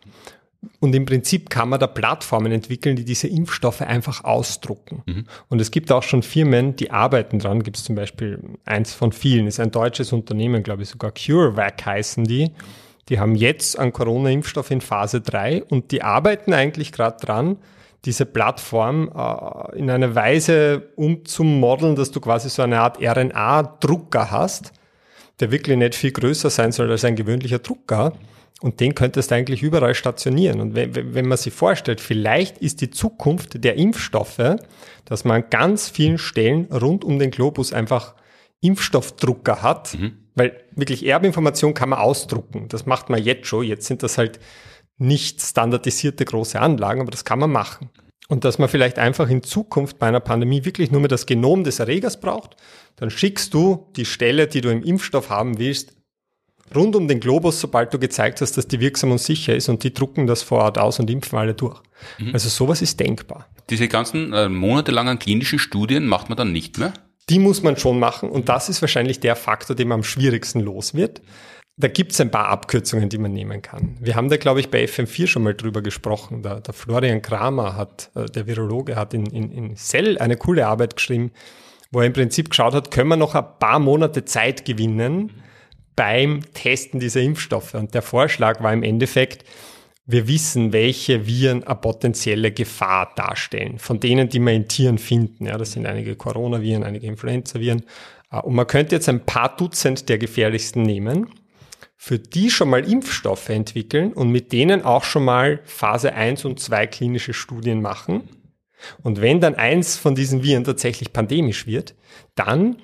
Und im Prinzip kann man da Plattformen entwickeln, die diese Impfstoffe einfach ausdrucken. Mhm. Und es gibt auch schon Firmen, die arbeiten dran. Gibt es zum Beispiel eins von vielen, ist ein deutsches Unternehmen, glaube ich sogar CureVac heißen die. Die haben jetzt einen Corona-Impfstoff in Phase 3 und die arbeiten eigentlich gerade dran, diese Plattform äh, in einer Weise umzumodeln, dass du quasi so eine Art RNA-Drucker hast, der wirklich nicht viel größer sein soll als ein gewöhnlicher Drucker. Und den könntest du eigentlich überall stationieren. Und wenn, wenn man sich vorstellt, vielleicht ist die Zukunft der Impfstoffe, dass man an ganz vielen Stellen rund um den Globus einfach Impfstoffdrucker hat, mhm. weil wirklich Erbinformation kann man ausdrucken. Das macht man jetzt schon. Jetzt sind das halt nicht standardisierte große Anlagen, aber das kann man machen. Und dass man vielleicht einfach in Zukunft bei einer Pandemie wirklich nur mehr das Genom des Erregers braucht, dann schickst du die Stelle, die du im Impfstoff haben willst, rund um den Globus, sobald du gezeigt hast, dass die wirksam und sicher ist und die drucken das vor Ort aus und impfen alle durch. Mhm. Also sowas ist denkbar. Diese ganzen äh, monatelangen klinischen Studien macht man dann nicht mehr? Die muss man schon machen und das ist wahrscheinlich der Faktor, den man am schwierigsten los wird da gibt es ein paar Abkürzungen, die man nehmen kann. Wir haben da, glaube ich, bei FM4 schon mal drüber gesprochen. Der, der Florian Kramer hat, äh, der Virologe, hat in, in, in Cell eine coole Arbeit geschrieben, wo er im Prinzip geschaut hat, können wir noch ein paar Monate Zeit gewinnen beim Testen dieser Impfstoffe. Und der Vorschlag war im Endeffekt, wir wissen, welche Viren eine potenzielle Gefahr darstellen, von denen, die wir in Tieren finden. Ja, das sind einige Coronaviren, einige Influenza-Viren. Äh, und man könnte jetzt ein paar Dutzend der gefährlichsten nehmen für die schon mal Impfstoffe entwickeln und mit denen auch schon mal Phase 1 und 2 klinische Studien machen. Und wenn dann eins von diesen Viren tatsächlich pandemisch wird, dann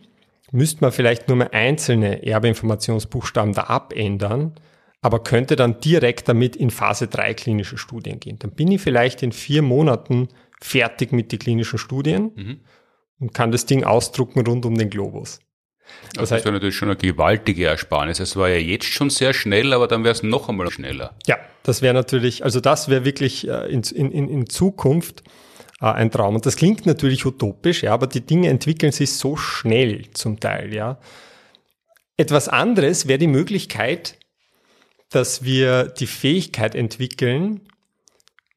müsste man vielleicht nur mal einzelne Erbeinformationsbuchstaben da abändern, aber könnte dann direkt damit in Phase 3 klinische Studien gehen. Dann bin ich vielleicht in vier Monaten fertig mit den klinischen Studien mhm. und kann das Ding ausdrucken rund um den Globus. Das, das wäre natürlich schon eine gewaltige Ersparnis. Es war ja jetzt schon sehr schnell, aber dann wäre es noch einmal schneller. Ja, das wäre natürlich, also das wäre wirklich äh, in, in, in Zukunft äh, ein Traum. Und das klingt natürlich utopisch, ja, aber die Dinge entwickeln sich so schnell zum Teil, ja. Etwas anderes wäre die Möglichkeit, dass wir die Fähigkeit entwickeln,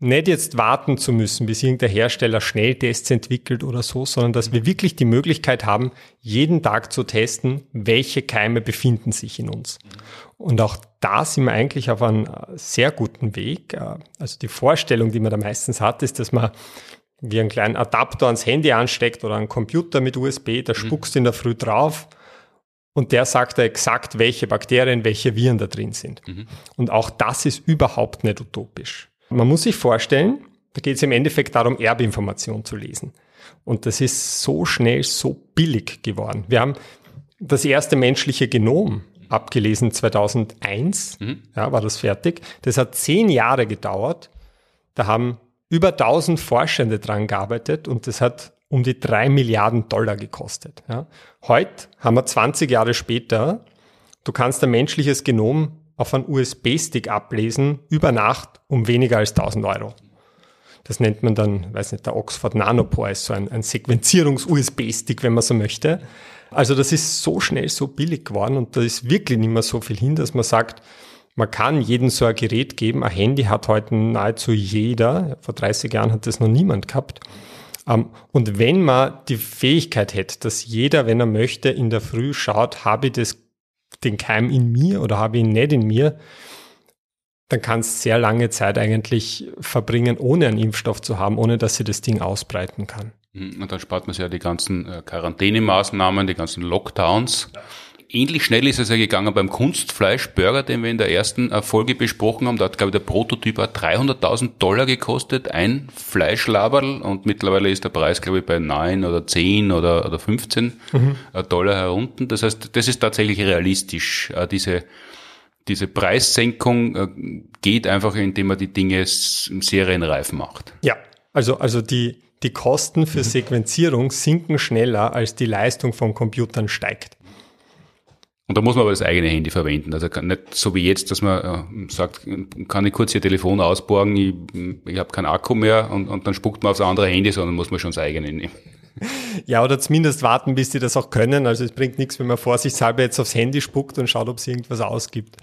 nicht jetzt warten zu müssen, bis irgendein Hersteller Schnelltests entwickelt oder so, sondern dass wir wirklich die Möglichkeit haben, jeden Tag zu testen, welche Keime befinden sich in uns. Und auch da sind wir eigentlich auf einem sehr guten Weg. Also die Vorstellung, die man da meistens hat, ist, dass man wie einen kleinen Adapter ans Handy ansteckt oder einen Computer mit USB, da mhm. spuckst du in der Früh drauf und der sagt da exakt, welche Bakterien, welche Viren da drin sind. Mhm. Und auch das ist überhaupt nicht utopisch. Man muss sich vorstellen, da geht es im Endeffekt darum, Erbinformation zu lesen. Und das ist so schnell, so billig geworden. Wir haben das erste menschliche Genom abgelesen 2001, mhm. ja, war das fertig. Das hat zehn Jahre gedauert. Da haben über 1000 Forschende dran gearbeitet und das hat um die drei Milliarden Dollar gekostet. Ja. Heute haben wir 20 Jahre später, du kannst ein menschliches Genom auf einen USB-Stick ablesen über Nacht um weniger als 1000 Euro. Das nennt man dann, weiß nicht, der Oxford Nanopore ist so ein, ein Sequenzierungs-USB-Stick, wenn man so möchte. Also das ist so schnell so billig geworden und da ist wirklich nicht mehr so viel hin, dass man sagt, man kann jedem so ein Gerät geben. Ein Handy hat heute nahezu jeder. Vor 30 Jahren hat das noch niemand gehabt. Ähm, und wenn man die Fähigkeit hätte, dass jeder, wenn er möchte, in der Früh schaut, habe ich das den Keim in mir oder habe ich ihn nicht in mir, dann kannst du sehr lange Zeit eigentlich verbringen, ohne einen Impfstoff zu haben, ohne dass sie das Ding ausbreiten kann. Mhm, und dann spart man sich ja die ganzen äh, Quarantänemaßnahmen, die ganzen Lockdowns. Ähnlich schnell ist es ja gegangen beim Kunstfleischburger, den wir in der ersten äh, Folge besprochen haben. Da hat, glaube ich, der Prototyp 300.000 Dollar gekostet, ein Fleischlaberl. Und mittlerweile ist der Preis, glaube ich, bei 9 oder 10 oder, oder 15 mhm. Äh, Dollar herunter. Das heißt, das ist tatsächlich realistisch. Äh, diese, diese Preissenkung geht einfach, indem man die Dinge serienreif macht. Ja, also, also die, die Kosten für mhm. Sequenzierung sinken schneller, als die Leistung von Computern steigt. Und da muss man aber das eigene Handy verwenden. Also nicht so wie jetzt, dass man äh, sagt, kann ich kurz Ihr Telefon ausborgen, ich, ich habe keinen Akku mehr und, und dann spuckt man aufs andere Handy, sondern muss man schon das eigene nehmen. Ja, oder zumindest warten, bis die das auch können. Also es bringt nichts, wenn man vorsichtshalber jetzt aufs Handy spuckt und schaut, ob es irgendwas ausgibt.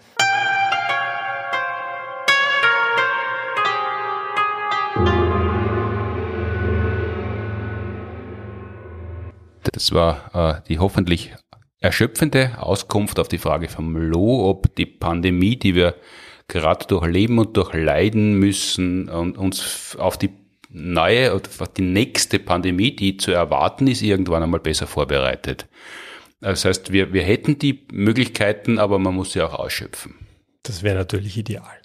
Das war äh, die hoffentlich erschöpfende Auskunft auf die Frage vom Lo, ob die Pandemie, die wir gerade durchleben und durchleiden müssen und uns auf die neue oder die nächste Pandemie, die zu erwarten ist, irgendwann einmal besser vorbereitet. Das heißt, wir, wir hätten die Möglichkeiten, aber man muss sie auch ausschöpfen. Das wäre natürlich ideal.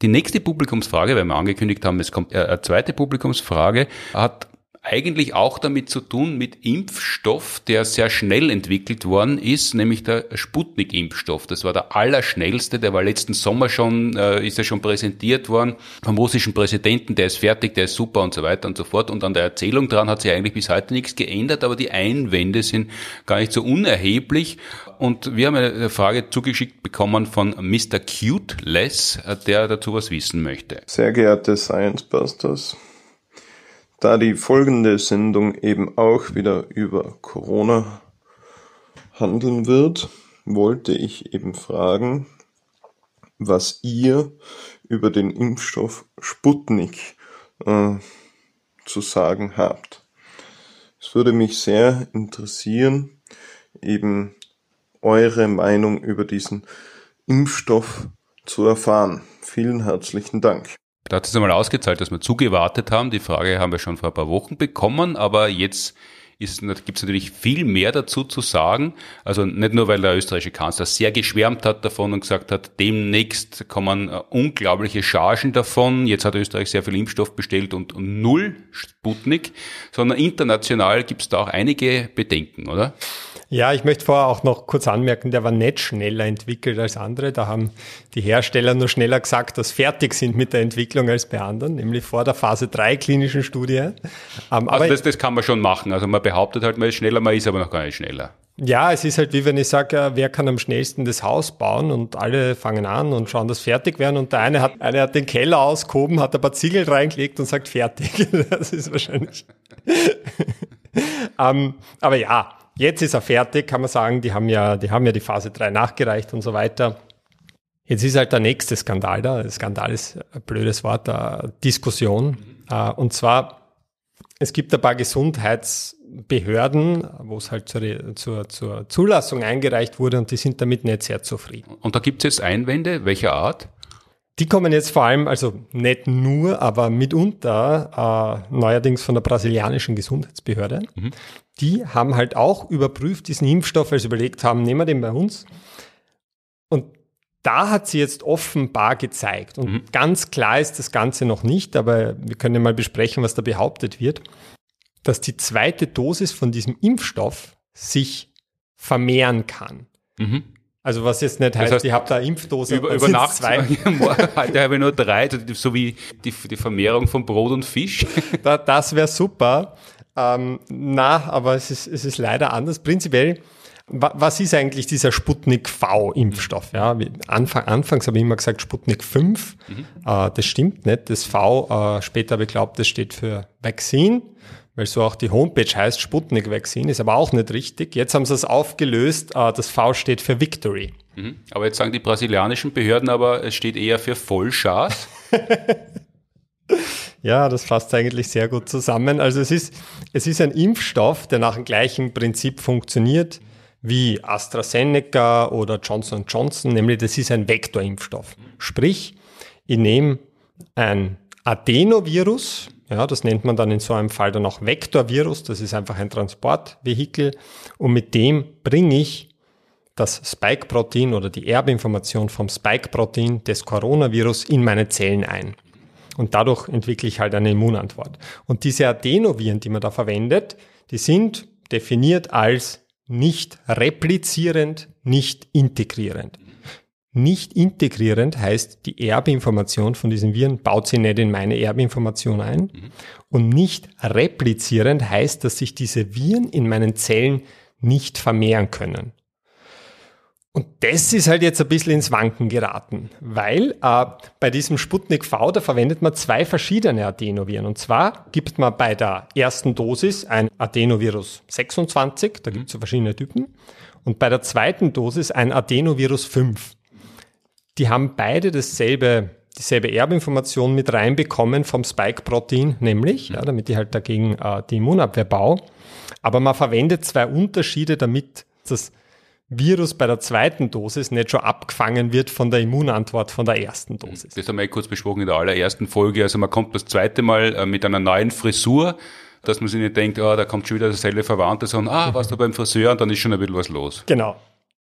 Die nächste Publikumsfrage, weil wir angekündigt haben, es kommt eine zweite Publikumsfrage, hat eigentlich auch damit zu tun mit Impfstoff, der sehr schnell entwickelt worden ist, nämlich der Sputnik-Impfstoff. Das war der allerschnellste, der war letzten Sommer schon, äh, ist er schon präsentiert worden vom russischen Präsidenten, der ist fertig, der ist super und so weiter und so fort. Und an der Erzählung dran hat sich eigentlich bis heute nichts geändert, aber die Einwände sind gar nicht so unerheblich. Und wir haben eine Frage zugeschickt bekommen von Mr. Cuteless, der dazu was wissen möchte. Sehr geehrte Science Busters, da die folgende Sendung eben auch wieder über Corona handeln wird, wollte ich eben fragen, was ihr über den Impfstoff Sputnik äh, zu sagen habt. Es würde mich sehr interessieren, eben eure Meinung über diesen Impfstoff zu erfahren. Vielen herzlichen Dank. Da hat es einmal ausgezahlt, dass wir zugewartet haben. Die Frage haben wir schon vor ein paar Wochen bekommen, aber jetzt gibt es natürlich viel mehr dazu zu sagen. Also nicht nur, weil der österreichische Kanzler sehr geschwärmt hat davon und gesagt hat, demnächst kommen äh, unglaubliche Chargen davon. Jetzt hat Österreich sehr viel Impfstoff bestellt und, und null Sputnik, sondern international gibt es da auch einige Bedenken, oder? Ja, ich möchte vorher auch noch kurz anmerken, der war nicht schneller entwickelt als andere. Da haben die Hersteller nur schneller gesagt, dass fertig sind mit der Entwicklung als bei anderen, nämlich vor der Phase 3 klinischen Studie. Ähm, also das, das kann man schon machen. Also man behauptet halt, man ist schneller, man ist aber noch gar nicht schneller. Ja, es ist halt wie wenn ich sage, äh, wer kann am schnellsten das Haus bauen und alle fangen an und schauen, dass fertig werden und der eine hat, eine hat den Keller ausgehoben, hat ein paar Ziegel reingelegt und sagt fertig. Das ist wahrscheinlich. um, ähm, aber ja, Jetzt ist er fertig, kann man sagen. Die haben ja, die haben ja die Phase 3 nachgereicht und so weiter. Jetzt ist halt der nächste Skandal da. Skandal ist ein blödes Wort, eine Diskussion. Mhm. Und zwar, es gibt ein paar Gesundheitsbehörden, wo es halt zur, zur, zur Zulassung eingereicht wurde und die sind damit nicht sehr zufrieden. Und da gibt es jetzt Einwände, welcher Art? Die kommen jetzt vor allem, also nicht nur, aber mitunter äh, neuerdings von der brasilianischen Gesundheitsbehörde. Mhm. Die haben halt auch überprüft diesen Impfstoff, weil sie überlegt haben, nehmen wir den bei uns. Und da hat sie jetzt offenbar gezeigt. Und mhm. ganz klar ist das Ganze noch nicht, aber wir können ja mal besprechen, was da behauptet wird, dass die zweite Dosis von diesem Impfstoff sich vermehren kann. Mhm. Also was jetzt nicht heißt, das heißt, ich habe da Impfdose über, über Nacht zwei. Heute habe ich nur drei, so wie die, die Vermehrung von Brot und Fisch. Da, das wäre super. Ähm, na, aber es ist, es ist leider anders. Prinzipiell, was ist eigentlich dieser Sputnik V-Impfstoff? Ja, Anfang, anfangs habe ich immer gesagt Sputnik 5. Mhm. Äh, das stimmt nicht. Das V, äh, später habe ich geglaubt, das steht für Vaccine weil so auch die Homepage heißt Sputnik Vaccine, ist aber auch nicht richtig. Jetzt haben sie es aufgelöst, äh, das V steht für Victory. Mhm. Aber jetzt sagen die brasilianischen Behörden aber, es steht eher für Vollschas. ja, das fasst eigentlich sehr gut zusammen. Also es ist, es ist ein Impfstoff, der nach dem gleichen Prinzip funktioniert wie AstraZeneca oder Johnson Johnson, nämlich das ist ein Vektorimpfstoff. Sprich, ich nehme ein Adenovirus, ja, das nennt man dann in so einem Fall dann auch Vektorvirus. Das ist einfach ein Transportvehikel. Und mit dem bringe ich das Spike-Protein oder die Erbinformation vom Spike-Protein des Coronavirus in meine Zellen ein. Und dadurch entwickle ich halt eine Immunantwort. Und diese Adenoviren, die man da verwendet, die sind definiert als nicht replizierend, nicht integrierend. Nicht integrierend heißt, die Erbinformation von diesen Viren baut sie nicht in meine Erbinformation ein. Mhm. Und nicht replizierend heißt, dass sich diese Viren in meinen Zellen nicht vermehren können. Und das ist halt jetzt ein bisschen ins Wanken geraten, weil äh, bei diesem Sputnik V, da verwendet man zwei verschiedene Adenoviren. Und zwar gibt man bei der ersten Dosis ein Adenovirus 26, da gibt es so verschiedene Typen, und bei der zweiten Dosis ein Adenovirus 5 die haben beide dasselbe, dieselbe Erbinformation mit reinbekommen vom Spike-Protein, nämlich, ja, damit die halt dagegen äh, die Immunabwehr bauen. Aber man verwendet zwei Unterschiede, damit das Virus bei der zweiten Dosis nicht schon abgefangen wird von der Immunantwort von der ersten Dosis. Das haben wir kurz besprochen in der allerersten Folge. Also man kommt das zweite Mal äh, mit einer neuen Frisur, dass man sich nicht denkt, oh, da kommt schon wieder dasselbe Verwandte, sondern, ah, warst du beim Friseur und dann ist schon ein bisschen was los. Genau.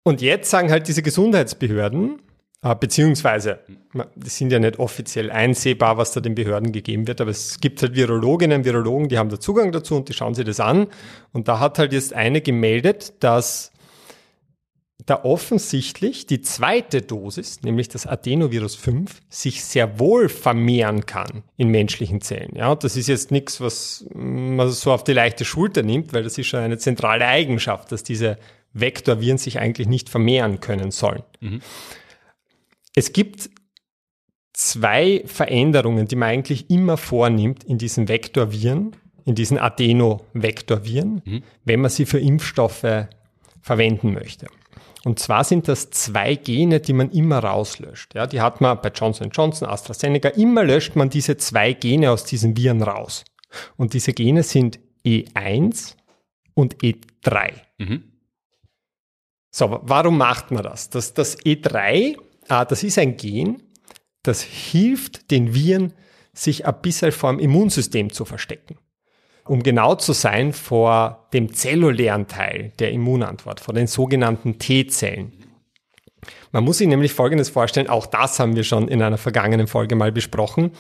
Und jetzt sagen halt diese Gesundheitsbehörden, Ah, beziehungsweise, das sind ja nicht offiziell einsehbar, was da den Behörden gegeben wird, aber es gibt halt Virologinnen, Virologen, die haben da Zugang dazu und die schauen sich das an. Und da hat halt jetzt eine gemeldet, dass da offensichtlich die zweite Dosis, nämlich das Adenovirus 5, sich sehr wohl vermehren kann in menschlichen Zellen. Ja, das ist jetzt nichts, was man so auf die leichte Schulter nimmt, weil das ist schon eine zentrale Eigenschaft, dass diese Vektorviren sich eigentlich nicht vermehren können sollen. Mhm. Es gibt zwei Veränderungen, die man eigentlich immer vornimmt in diesen Vektorviren, in diesen Adenovektorviren, mhm. wenn man sie für Impfstoffe verwenden möchte. Und zwar sind das zwei Gene, die man immer rauslöscht. Ja, die hat man bei Johnson Johnson, AstraZeneca. Immer löscht man diese zwei Gene aus diesen Viren raus. Und diese Gene sind E1 und E3. Mhm. So, warum macht man das? Das, das E3 Ah, das ist ein Gen, das hilft den Viren, sich ein bisschen vor dem Immunsystem zu verstecken. Um genau zu sein, vor dem zellulären Teil der Immunantwort, vor den sogenannten T-Zellen. Man muss sich nämlich Folgendes vorstellen, auch das haben wir schon in einer vergangenen Folge mal besprochen.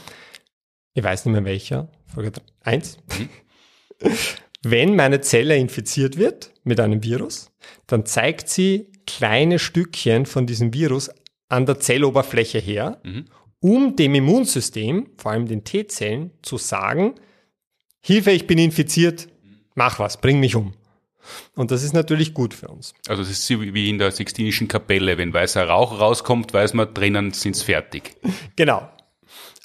Ich weiß nicht mehr welcher, Folge 1. Wenn meine Zelle infiziert wird mit einem Virus, dann zeigt sie kleine Stückchen von diesem Virus an der Zelloberfläche her, mhm. um dem Immunsystem, vor allem den T-Zellen, zu sagen, Hilfe, ich bin infiziert, mach was, bring mich um. Und das ist natürlich gut für uns. Also das ist wie in der Sixtinischen Kapelle, wenn weißer Rauch rauskommt, weiß man, drinnen sind's fertig. Genau.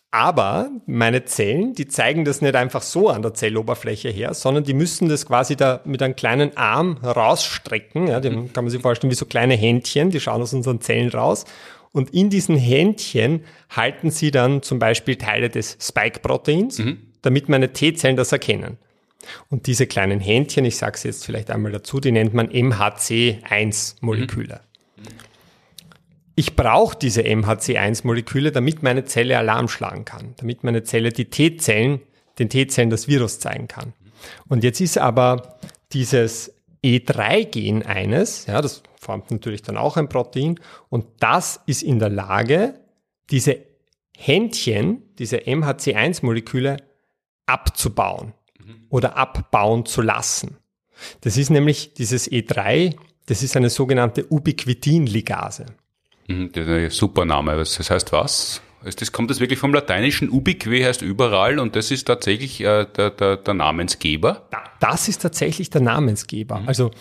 Aber meine Zellen, die zeigen das nicht einfach so an der Zelloberfläche her, sondern die müssen das quasi da mit einem kleinen Arm rausstrecken. Ja, den kann man sich vorstellen wie so kleine Händchen, die schauen aus unseren Zellen raus. Und in diesen Händchen halten sie dann zum Beispiel Teile des Spike-Proteins, damit meine T-Zellen das erkennen. Und diese kleinen Händchen, ich sage es jetzt vielleicht einmal dazu, die nennt man MHC1-Moleküle. Ich brauche diese MHC1-Moleküle, damit meine Zelle Alarm schlagen kann, damit meine Zelle die T-Zellen, den T-Zellen das Virus zeigen kann. Und jetzt ist aber dieses E3-Gen eines, ja, das formt natürlich dann auch ein Protein, und das ist in der Lage, diese Händchen, diese MHC1-Moleküle abzubauen oder abbauen zu lassen. Das ist nämlich dieses E3, das ist eine sogenannte Ubiquitin-Ligase. Mhm, das ist ein super Name. Das heißt was? Das kommt das wirklich vom Lateinischen. Ubique heißt überall und das ist tatsächlich äh, der, der, der Namensgeber. Das ist tatsächlich der Namensgeber. Mhm. Also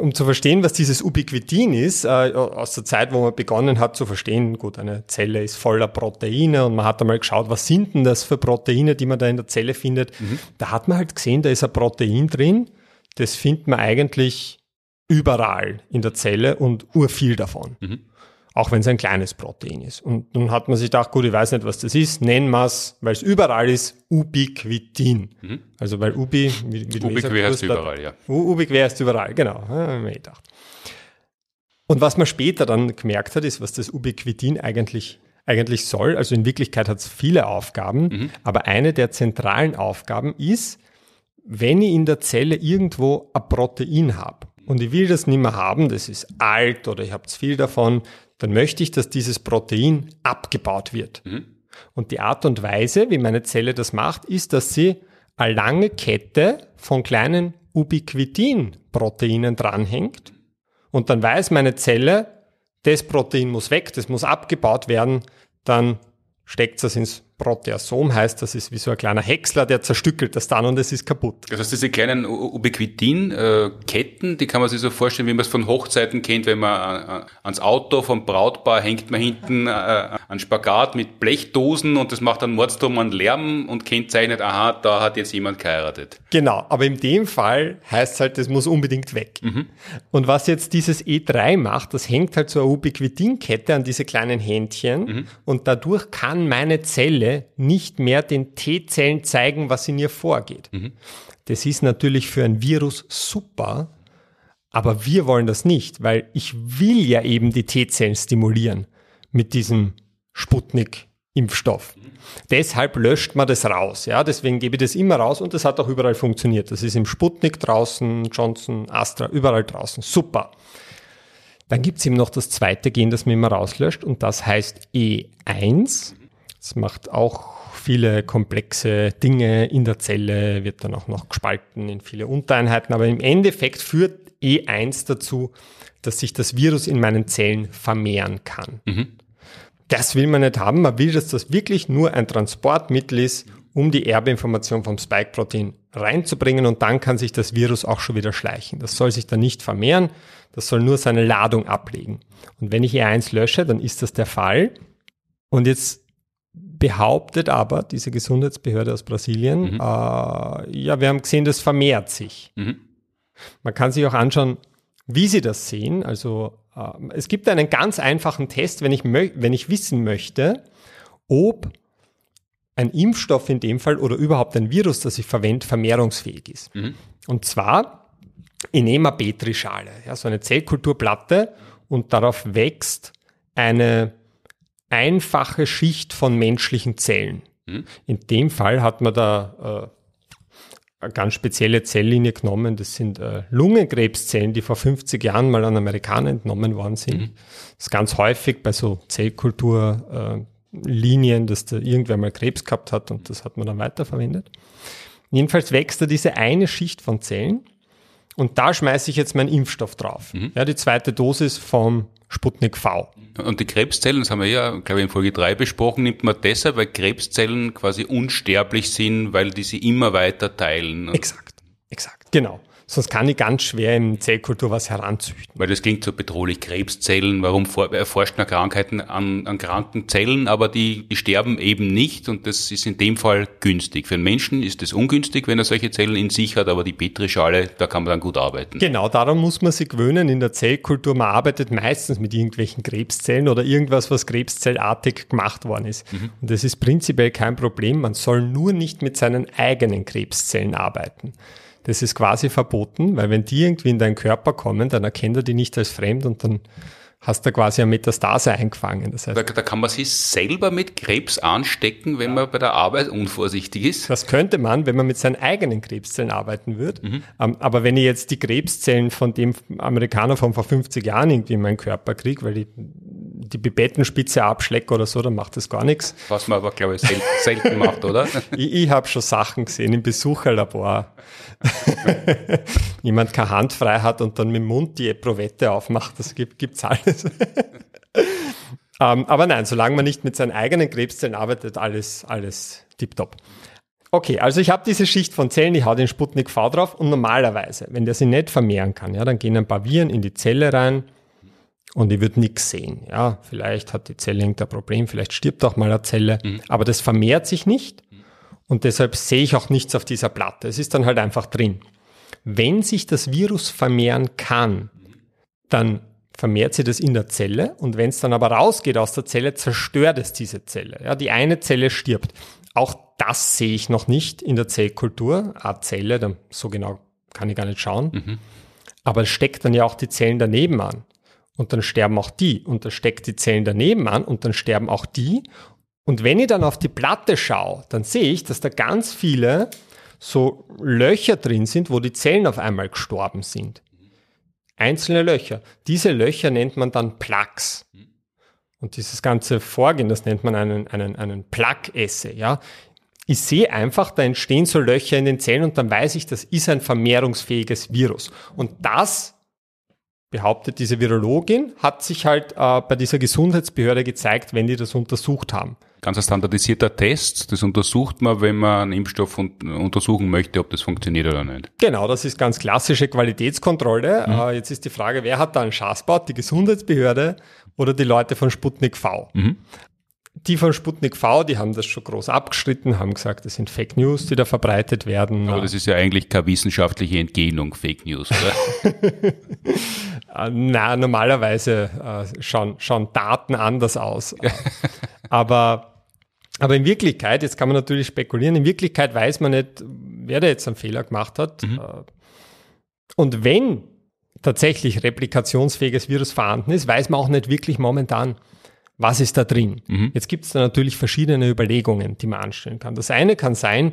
um zu verstehen, was dieses Ubiquitin ist, äh, aus der Zeit, wo man begonnen hat zu verstehen, gut, eine Zelle ist voller Proteine und man hat einmal geschaut, was sind denn das für Proteine, die man da in der Zelle findet. Mhm. Da hat man halt gesehen, da ist ein Protein drin, das findet man eigentlich überall in der Zelle und urviel davon. Mhm auch wenn es ein kleines Protein ist. Und dann hat man sich gedacht, gut, ich weiß nicht, was das ist, nennen wir es, weil es überall ist, Ubiquitin. Mhm. Also weil Ubi, wie, wie Ubiquer heißt überall, ja. Ubiquer ist überall, genau. Ja, ich gedacht. Und was man später dann gemerkt hat, ist, was das Ubiquitin eigentlich, eigentlich soll. Also in Wirklichkeit hat es viele Aufgaben, mhm. aber eine der zentralen Aufgaben ist, wenn ich in der Zelle irgendwo ein Protein habe, und ich will das nicht mehr haben, das ist alt oder ich habe zu viel davon, dann möchte ich, dass dieses Protein abgebaut wird. Mhm. Und die Art und Weise, wie meine Zelle das macht, ist, dass sie eine lange Kette von kleinen Ubiquitin-Proteinen dranhängt. Und dann weiß meine Zelle, das Protein muss weg, das muss abgebaut werden, dann steckt es ins Proteasom heißt, das ist wie so ein kleiner Häcksler, der zerstückelt das dann und es ist kaputt. Das heißt, diese kleinen Ubiquitin-Ketten, die kann man sich so vorstellen, wie man es von Hochzeiten kennt, wenn man ans Auto vom Brautpaar hängt man hinten äh, einen Spagat mit Blechdosen und das macht dann Mordsturm einen Lärm und kennzeichnet, aha, da hat jetzt jemand geheiratet. Genau, aber in dem Fall heißt es halt, das muss unbedingt weg. Mhm. Und was jetzt dieses E3 macht, das hängt halt so eine Ubiquitin-Kette an diese kleinen Händchen mhm. und dadurch kann meine Zelle Zelle nicht mehr den T-Zellen zeigen, was in ihr vorgeht. Mhm. Das ist natürlich für ein Virus super, aber wir wollen das nicht, weil ich will ja eben die T-Zellen stimulieren mit diesem Sputnik-Impfstoff. Mhm. Deshalb löscht man das raus. Ja, deswegen gebe ich das immer raus und das hat auch überall funktioniert. Das ist im Sputnik draußen, Johnson, Astra, überall draußen. Super. Dann gibt es eben noch das zweite Gen, das man immer rauslöscht und das heißt E1. Es macht auch viele komplexe Dinge in der Zelle, wird dann auch noch gespalten in viele Untereinheiten, aber im Endeffekt führt E1 dazu, dass sich das Virus in meinen Zellen vermehren kann. Mhm. Das will man nicht haben. Man will, dass das wirklich nur ein Transportmittel ist, um die Erbeinformation vom Spike-Protein reinzubringen und dann kann sich das Virus auch schon wieder schleichen. Das soll sich dann nicht vermehren, das soll nur seine Ladung ablegen. Und wenn ich E1 lösche, dann ist das der Fall. Und jetzt behauptet aber diese Gesundheitsbehörde aus Brasilien, mhm. äh, ja, wir haben gesehen, das vermehrt sich. Mhm. Man kann sich auch anschauen, wie sie das sehen. Also äh, es gibt einen ganz einfachen Test, wenn ich, wenn ich wissen möchte, ob ein Impfstoff in dem Fall oder überhaupt ein Virus, das ich verwende, vermehrungsfähig ist. Mhm. Und zwar, ich nehme eine Petrischale, ja, so eine Zellkulturplatte und darauf wächst eine einfache Schicht von menschlichen Zellen. Mhm. In dem Fall hat man da äh, eine ganz spezielle Zelllinie genommen. Das sind äh, Lungenkrebszellen, die vor 50 Jahren mal an Amerikaner entnommen worden sind. Mhm. Das ist ganz häufig bei so Zellkulturlinien, äh, dass da irgendwer mal Krebs gehabt hat und das hat man dann weiterverwendet. Jedenfalls wächst da diese eine Schicht von Zellen und da schmeiße ich jetzt meinen Impfstoff drauf. Mhm. Ja, die zweite Dosis vom Sputnik V. Und die Krebszellen, das haben wir ja, glaube ich, in Folge 3 besprochen, nimmt man deshalb, weil Krebszellen quasi unsterblich sind, weil die sie immer weiter teilen. Exakt, exakt, genau. Sonst kann ich ganz schwer im Zellkultur was heranzüchten. Weil das klingt so bedrohlich, Krebszellen, warum erforscht man Krankheiten an, an kranken Zellen, aber die, die sterben eben nicht und das ist in dem Fall günstig. Für einen Menschen ist es ungünstig, wenn er solche Zellen in sich hat, aber die Petrischale, da kann man dann gut arbeiten. Genau, daran muss man sich gewöhnen in der Zellkultur. Man arbeitet meistens mit irgendwelchen Krebszellen oder irgendwas, was krebszellartig gemacht worden ist. Mhm. Und das ist prinzipiell kein Problem. Man soll nur nicht mit seinen eigenen Krebszellen arbeiten. Das ist quasi verboten, weil wenn die irgendwie in deinen Körper kommen, dann erkennt er die nicht als fremd und dann hast du quasi eine Metastase eingefangen. Das heißt, da, da, kann man sich selber mit Krebs anstecken, wenn man bei der Arbeit unvorsichtig ist. Das könnte man, wenn man mit seinen eigenen Krebszellen arbeiten würde. Mhm. Aber wenn ich jetzt die Krebszellen von dem Amerikaner von vor 50 Jahren irgendwie in meinen Körper kriege, weil die die Pipettenspitze abschlecke oder so, dann macht das gar nichts. Was man aber, glaube ich, selten, selten macht, oder? ich ich habe schon Sachen gesehen im Besucherlabor. Jemand keine Hand frei hat und dann mit dem Mund die Eprovette aufmacht, das gibt, gibt's alles. um, ähm, aber nein, solange man nicht mit seinen eigenen Krebszellen arbeitet, alles, alles tipptopp. Okay, also ich habe diese Schicht von Zellen, ich hau den Sputnik V drauf und normalerweise, wenn der sich nicht vermehren kann, ja, dann gehen ein paar Viren in die Zelle rein, und ich würde nichts sehen. Ja, vielleicht hat die Zelle irgendein Problem, vielleicht stirbt auch mal eine Zelle, mhm. aber das vermehrt sich nicht und deshalb sehe ich auch nichts auf dieser Platte. Es ist dann halt einfach drin. Wenn sich das Virus vermehren kann, dann vermehrt sie das in der Zelle und wenn es dann aber rausgeht aus der Zelle, zerstört es diese Zelle. Ja, die eine Zelle stirbt. Auch das sehe ich noch nicht in der Zellkultur. Eine Zelle, so genau kann ich gar nicht schauen. Mhm. Aber es steckt dann ja auch die Zellen daneben an und dann sterben auch die und dann steckt die Zellen daneben an und dann sterben auch die. Und wenn ich dann auf die Platte schaue, dann sehe ich, dass da ganz viele so Löcher drin sind, wo die Zellen auf einmal gestorben sind. Einzelne Löcher. Diese Löcher nennt man dann Plaques. Und dieses ganze Vorgehen, das nennt man einen, einen, einen Plaque-Esse, ja. Ich sehe einfach, da entstehen so Löcher in den Zellen und dann weiß ich, das ist ein vermehrungsfähiges Virus. Und das behauptet diese Virologin, hat sich halt äh, bei dieser Gesundheitsbehörde gezeigt, wenn die das untersucht haben. Ganz ein standardisierter Test, das untersucht man, wenn man einen Impfstoff un untersuchen möchte, ob das funktioniert oder nicht. Genau, das ist ganz klassische Qualitätskontrolle. Mhm. Äh, jetzt ist die Frage, wer hat da einen Schaßbaut, die Gesundheitsbehörde oder die Leute von Sputnik V? Mhm. Die von Sputnik V, die haben das schon groß abgestritten, haben gesagt, das sind Fake News, die da verbreitet werden. Aber das ist ja eigentlich keine wissenschaftliche Entgegnung, Fake News, oder? Äh, na, normalerweise äh, schauen, schauen Daten anders aus. aber, aber in Wirklichkeit, jetzt kann man natürlich spekulieren, in Wirklichkeit weiß man nicht, wer da jetzt einen Fehler gemacht hat. Mhm. Äh, und wenn tatsächlich replikationsfähiges Virus vorhanden ist, weiß man auch nicht wirklich momentan, was ist da drin? Mhm. Jetzt gibt es da natürlich verschiedene Überlegungen, die man anstellen kann. Das eine kann sein,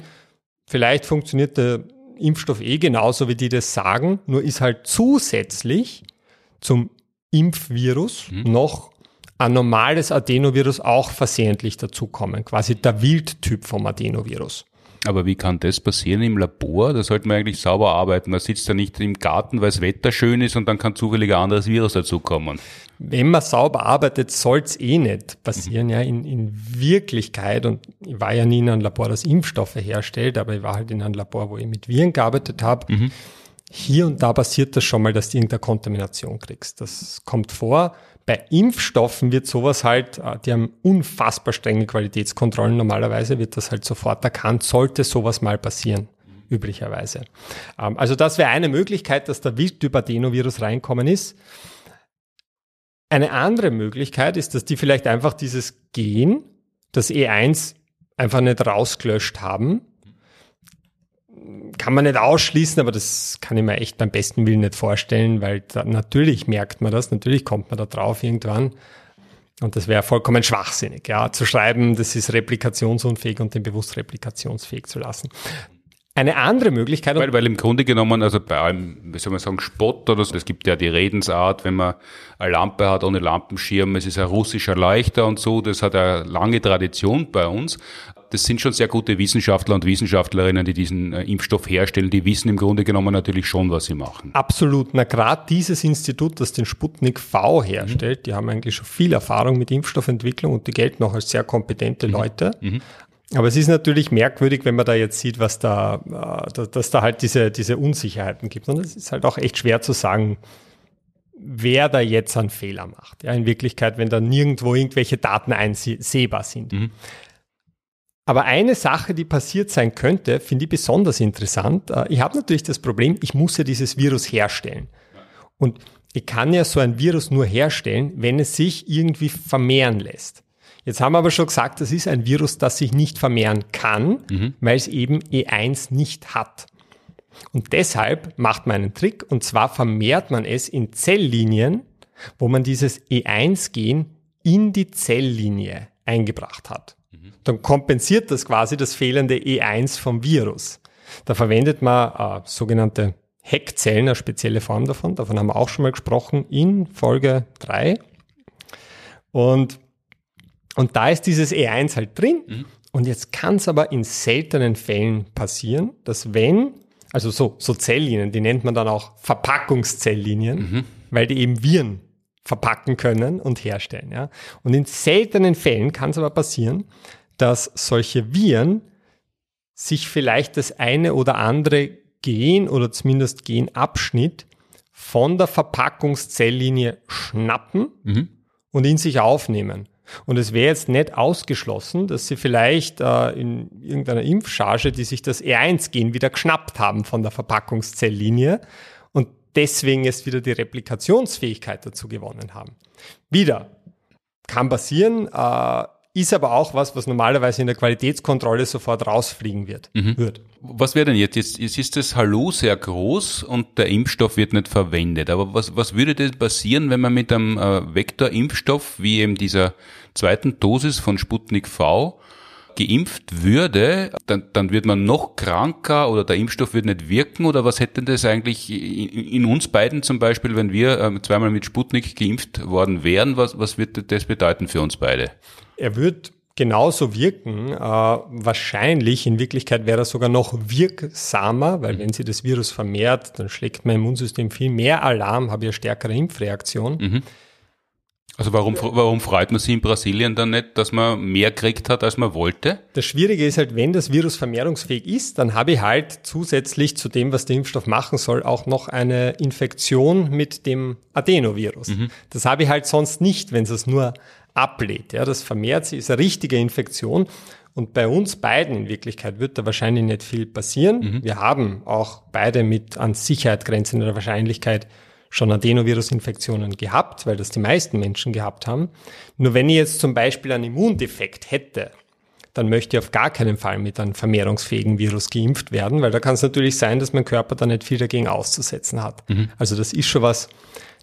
vielleicht funktioniert der Impfstoff eh genauso, wie die das sagen, nur ist halt zusätzlich zum Impfvirus mhm. noch ein normales Adenovirus auch versehentlich dazukommen, quasi der Wildtyp vom Adenovirus. Aber wie kann das passieren im Labor? Da sollte man eigentlich sauber arbeiten. Man sitzt ja nicht im Garten, weil das Wetter schön ist und dann kann zufällig ein anderes Virus dazukommen. Wenn man sauber arbeitet, soll es eh nicht passieren. Mhm. Ja, in, in Wirklichkeit, und ich war ja nie in einem Labor, das Impfstoffe herstellt, aber ich war halt in einem Labor, wo ich mit Viren gearbeitet habe. Mhm. Hier und da passiert das schon mal, dass du irgendeine Kontamination kriegst. Das kommt vor. Bei Impfstoffen wird sowas halt, äh, die haben unfassbar strenge Qualitätskontrollen. Normalerweise wird das halt sofort erkannt, sollte sowas mal passieren, üblicherweise. Ähm, also das wäre eine Möglichkeit, dass der Wildtyp-Adenovirus reinkommen ist. Eine andere Möglichkeit ist, dass die vielleicht einfach dieses Gen, das E1, einfach nicht rausgelöscht haben kann man nicht ausschließen, aber das kann ich mir echt beim besten Willen nicht vorstellen, weil da, natürlich merkt man das, natürlich kommt man da drauf irgendwann. Und das wäre vollkommen schwachsinnig, ja, zu schreiben, das ist replikationsunfähig und den bewusst replikationsfähig zu lassen. Eine andere Möglichkeit. Weil, weil im Grunde genommen, also bei allem, wie soll man sagen, Spott oder so, es gibt ja die Redensart, wenn man eine Lampe hat ohne Lampenschirm, es ist ein russischer Leuchter und so, das hat eine lange Tradition bei uns das sind schon sehr gute Wissenschaftler und Wissenschaftlerinnen, die diesen äh, Impfstoff herstellen. Die wissen im Grunde genommen natürlich schon, was sie machen. Absolut. Na, gerade dieses Institut, das den Sputnik V herstellt, mhm. die haben eigentlich schon viel Erfahrung mit Impfstoffentwicklung und die gelten auch als sehr kompetente mhm. Leute. Mhm. Aber es ist natürlich merkwürdig, wenn man da jetzt sieht, was da, äh, dass da halt diese, diese Unsicherheiten gibt. Und es ist halt auch echt schwer zu sagen, wer da jetzt einen Fehler macht. Ja, in Wirklichkeit, wenn da nirgendwo irgendwelche Daten einsehbar sind. Mhm. Aber eine Sache, die passiert sein könnte, finde ich besonders interessant. Äh, ich habe natürlich das Problem, ich muss ja dieses Virus herstellen. Und ich kann ja so ein Virus nur herstellen, wenn es sich irgendwie vermehren lässt. Jetzt haben wir aber schon gesagt, das ist ein Virus, das sich nicht vermehren kann, mhm. weil es eben E1 nicht hat. Und deshalb macht man einen Trick und zwar vermehrt man es in Zelllinien, wo man dieses E1-Gen in die Zelllinie eingebracht hat. Dann kompensiert das quasi das fehlende E1 vom Virus. Da verwendet man äh, sogenannte Heckzellen, eine spezielle Form davon. Davon haben wir auch schon mal gesprochen in Folge 3. Und, und da ist dieses E1 halt drin. Mhm. Und jetzt kann es aber in seltenen Fällen passieren, dass wenn, also so, so Zelllinien, die nennt man dann auch Verpackungszelllinien, mhm. weil die eben Viren verpacken können und herstellen. Ja? Und in seltenen Fällen kann es aber passieren, dass solche Viren sich vielleicht das eine oder andere Gen oder zumindest Genabschnitt von der Verpackungszelllinie schnappen mhm. und in sich aufnehmen. Und es wäre jetzt nicht ausgeschlossen, dass sie vielleicht äh, in irgendeiner Impfcharge, die sich das E1-Gen wieder geschnappt haben von der Verpackungszelllinie und deswegen jetzt wieder die Replikationsfähigkeit dazu gewonnen haben. Wieder, kann passieren, äh, ist aber auch was, was normalerweise in der Qualitätskontrolle sofort rausfliegen wird. Mhm. wird. Was wäre denn jetzt? jetzt? Jetzt ist das Hallo sehr groß und der Impfstoff wird nicht verwendet. Aber was, was würde denn passieren, wenn man mit einem äh, Vektorimpfstoff wie eben dieser zweiten Dosis von Sputnik V geimpft würde, dann, dann wird man noch kranker oder der Impfstoff wird nicht wirken oder was hätte das eigentlich in, in uns beiden zum Beispiel, wenn wir äh, zweimal mit Sputnik geimpft worden wären, was, was wird das bedeuten für uns beide? Er wird genauso wirken. Äh, wahrscheinlich, in Wirklichkeit wäre er sogar noch wirksamer, weil wenn sie das Virus vermehrt, dann schlägt mein Immunsystem viel mehr Alarm, habe ja stärkere Impfreaktion. Mhm. Also warum, warum freut man sich in Brasilien dann nicht, dass man mehr gekriegt hat, als man wollte? Das Schwierige ist halt, wenn das Virus vermehrungsfähig ist, dann habe ich halt zusätzlich zu dem, was der Impfstoff machen soll, auch noch eine Infektion mit dem Adenovirus. Mhm. Das habe ich halt sonst nicht, wenn es nur ablehnt. Ja, das vermehrt sich, ist eine richtige Infektion. Und bei uns beiden in Wirklichkeit wird da wahrscheinlich nicht viel passieren. Mhm. Wir haben auch beide mit an Sicherheit grenzender Wahrscheinlichkeit schon Adenovirusinfektionen gehabt, weil das die meisten Menschen gehabt haben. Nur wenn ich jetzt zum Beispiel einen Immundefekt hätte, dann möchte ich auf gar keinen Fall mit einem vermehrungsfähigen Virus geimpft werden, weil da kann es natürlich sein, dass mein Körper da nicht viel dagegen auszusetzen hat. Mhm. Also das ist schon was,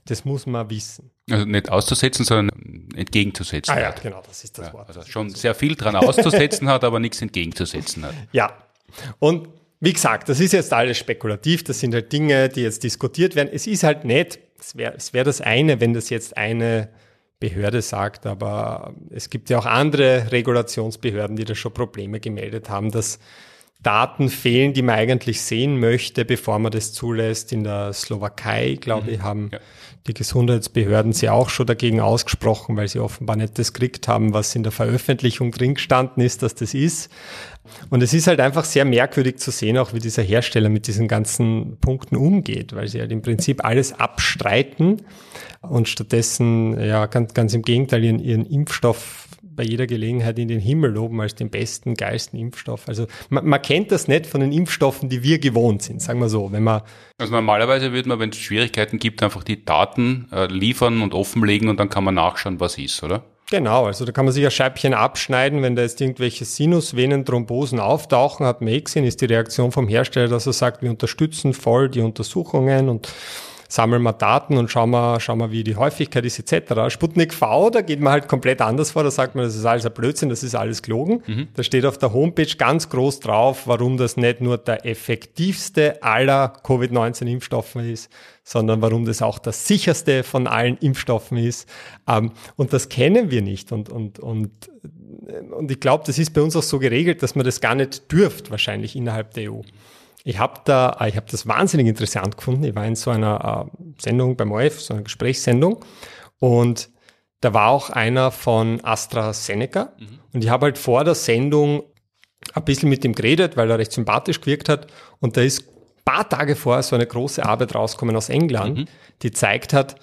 das muss man wissen. Also nicht auszusetzen, sondern entgegenzusetzen. Ah ja, hat. genau, das ist das ja, Wort. Also schon sehr viel dran auszusetzen hat, aber nichts entgegenzusetzen hat. Ja. Und wie gesagt, das ist jetzt alles spekulativ, das sind halt Dinge, die jetzt diskutiert werden. Es ist halt nett, es wäre es wär das eine, wenn das jetzt eine Behörde sagt, aber es gibt ja auch andere Regulationsbehörden, die da schon Probleme gemeldet haben, dass Daten fehlen, die man eigentlich sehen möchte, bevor man das zulässt. In der Slowakei, glaube mhm. ich, haben ja. Die Gesundheitsbehörden sich auch schon dagegen ausgesprochen, weil sie offenbar nicht das gekriegt haben, was in der Veröffentlichung drin gestanden ist, dass das ist. Und es ist halt einfach sehr merkwürdig zu sehen, auch wie dieser Hersteller mit diesen ganzen Punkten umgeht, weil sie halt im Prinzip alles abstreiten und stattdessen, ja, ganz, ganz im Gegenteil, ihren, ihren Impfstoff bei jeder Gelegenheit in den Himmel loben als den besten, geilsten Impfstoff. Also man, man, kennt das nicht von den Impfstoffen, die wir gewohnt sind, sagen wir so. Wenn man also normalerweise würde man, wenn es Schwierigkeiten gibt, einfach die Daten äh, liefern und offenlegen und dann kann man nachschauen, was ist, oder? Genau, also da kann man sich ein Scheibchen abschneiden, wenn da jetzt irgendwelche Sinusvenenthrombosen auftauchen, hat man eh gesehen, ist die Reaktion vom Hersteller, dass er sagt, wir unterstützen voll die Untersuchungen und sammeln wir Daten und schauen wir, schauen wir, wie die Häufigkeit ist etc. Sputnik V, da geht man halt komplett anders vor, da sagt man, das ist alles ein Blödsinn, das ist alles gelogen. Mhm. Da steht auf der Homepage ganz groß drauf, warum das nicht nur der effektivste aller Covid-19-Impfstoffe ist, sondern warum das auch das sicherste von allen Impfstoffen ist. Ähm, und das kennen wir nicht. Und, und, und, und ich glaube, das ist bei uns auch so geregelt, dass man das gar nicht dürft, wahrscheinlich innerhalb der EU. Ich habe da, ich habe das wahnsinnig interessant gefunden. Ich war in so einer äh, Sendung beim ORF, so einer Gesprächssendung, und da war auch einer von AstraZeneca. Mhm. Und ich habe halt vor der Sendung ein bisschen mit ihm geredet, weil er recht sympathisch gewirkt hat. Und da ist ein paar Tage vorher so eine große Arbeit rausgekommen aus England, mhm. die zeigt hat,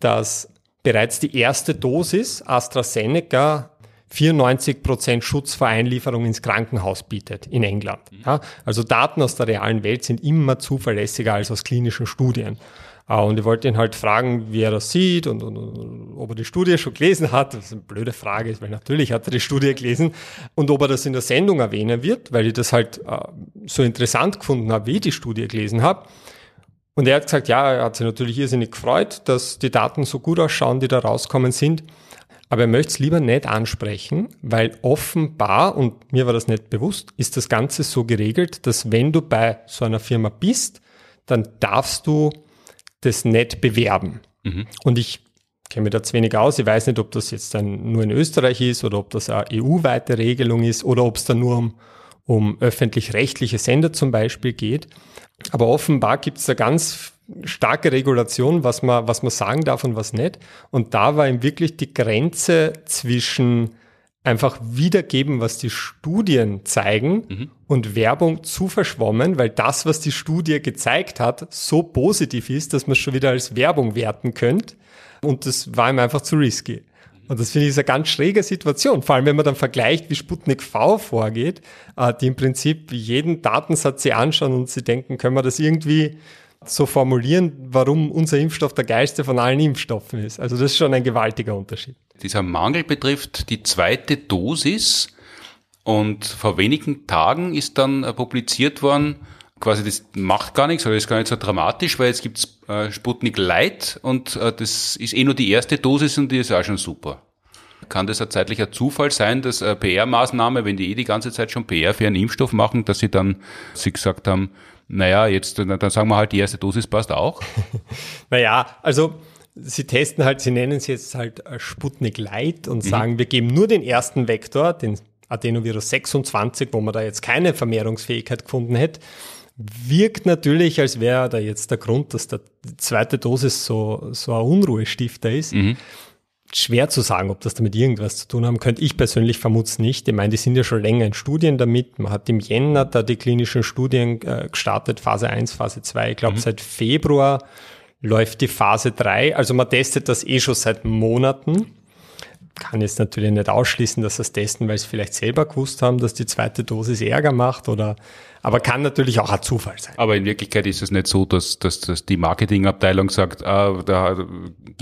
dass bereits die erste Dosis AstraZeneca 94 Prozent Schutz vor Einlieferung ins Krankenhaus bietet in England. Ja, also Daten aus der realen Welt sind immer zuverlässiger als aus klinischen Studien. Ah, und ich wollte ihn halt fragen, wie er das sieht und, und, und ob er die Studie schon gelesen hat. Was eine blöde Frage ist, weil natürlich hat er die Studie gelesen. Und ob er das in der Sendung erwähnen wird, weil ich das halt äh, so interessant gefunden habe, wie ich die Studie gelesen habe. Und er hat gesagt, ja, er hat sich natürlich irrsinnig gefreut, dass die Daten so gut ausschauen, die da rauskommen sind. Aber er möchte es lieber nicht ansprechen, weil offenbar, und mir war das nicht bewusst, ist das Ganze so geregelt, dass wenn du bei so einer Firma bist, dann darfst du das nicht bewerben. Mhm. Und ich kenne mich da zu wenig aus. Ich weiß nicht, ob das jetzt dann nur in Österreich ist oder ob das eine EU-weite Regelung ist oder ob es dann nur um, um öffentlich-rechtliche Sender zum Beispiel geht. Aber offenbar gibt es da ganz starke Regulation, was man, was man sagen darf und was nicht. Und da war ihm wirklich die Grenze zwischen einfach wiedergeben, was die Studien zeigen mhm. und Werbung zu verschwommen, weil das, was die Studie gezeigt hat, so positiv ist, dass man es schon wieder als Werbung werten könnte. Und das war ihm einfach zu risky. Und das finde ich eine ganz schräge Situation. Vor allem, wenn man dann vergleicht, wie Sputnik V vorgeht, äh, die im Prinzip jeden Datensatz sie anschauen und sie denken, können wir das irgendwie so formulieren, warum unser Impfstoff der geilste von allen Impfstoffen ist. Also das ist schon ein gewaltiger Unterschied. Dieser Mangel betrifft die zweite Dosis und vor wenigen Tagen ist dann äh, publiziert worden, quasi das macht gar nichts, das ist gar nicht so dramatisch, weil jetzt gibt's äh, Sputnik Light und äh, das ist eh nur die erste Dosis und die ist auch schon super. Kann das ein zeitlicher Zufall sein, dass PR-Maßnahme, wenn die eh die ganze Zeit schon PR für einen Impfstoff machen, dass sie dann sie gesagt haben, naja, jetzt, dann sagen wir halt, die erste Dosis passt auch. naja, also Sie testen halt, Sie nennen es jetzt halt Sputnik Light und mhm. sagen, wir geben nur den ersten Vektor, den Adenovirus 26, wo man da jetzt keine Vermehrungsfähigkeit gefunden hätte. Wirkt natürlich, als wäre da jetzt der Grund, dass der zweite Dosis so, so ein Unruhestifter ist. Mhm schwer zu sagen, ob das damit irgendwas zu tun haben könnte. Ich persönlich vermute es nicht. Ich meine, die sind ja schon länger in Studien damit. Man hat im Jänner da die klinischen Studien äh, gestartet, Phase 1, Phase 2. Ich glaube, mhm. seit Februar läuft die Phase 3. Also man testet das eh schon seit Monaten kann jetzt natürlich nicht ausschließen, dass sie es testen, weil sie vielleicht selber gewusst haben, dass die zweite Dosis Ärger macht oder aber kann natürlich auch ein Zufall sein. Aber in Wirklichkeit ist es nicht so, dass, dass, dass die Marketingabteilung sagt, ah, da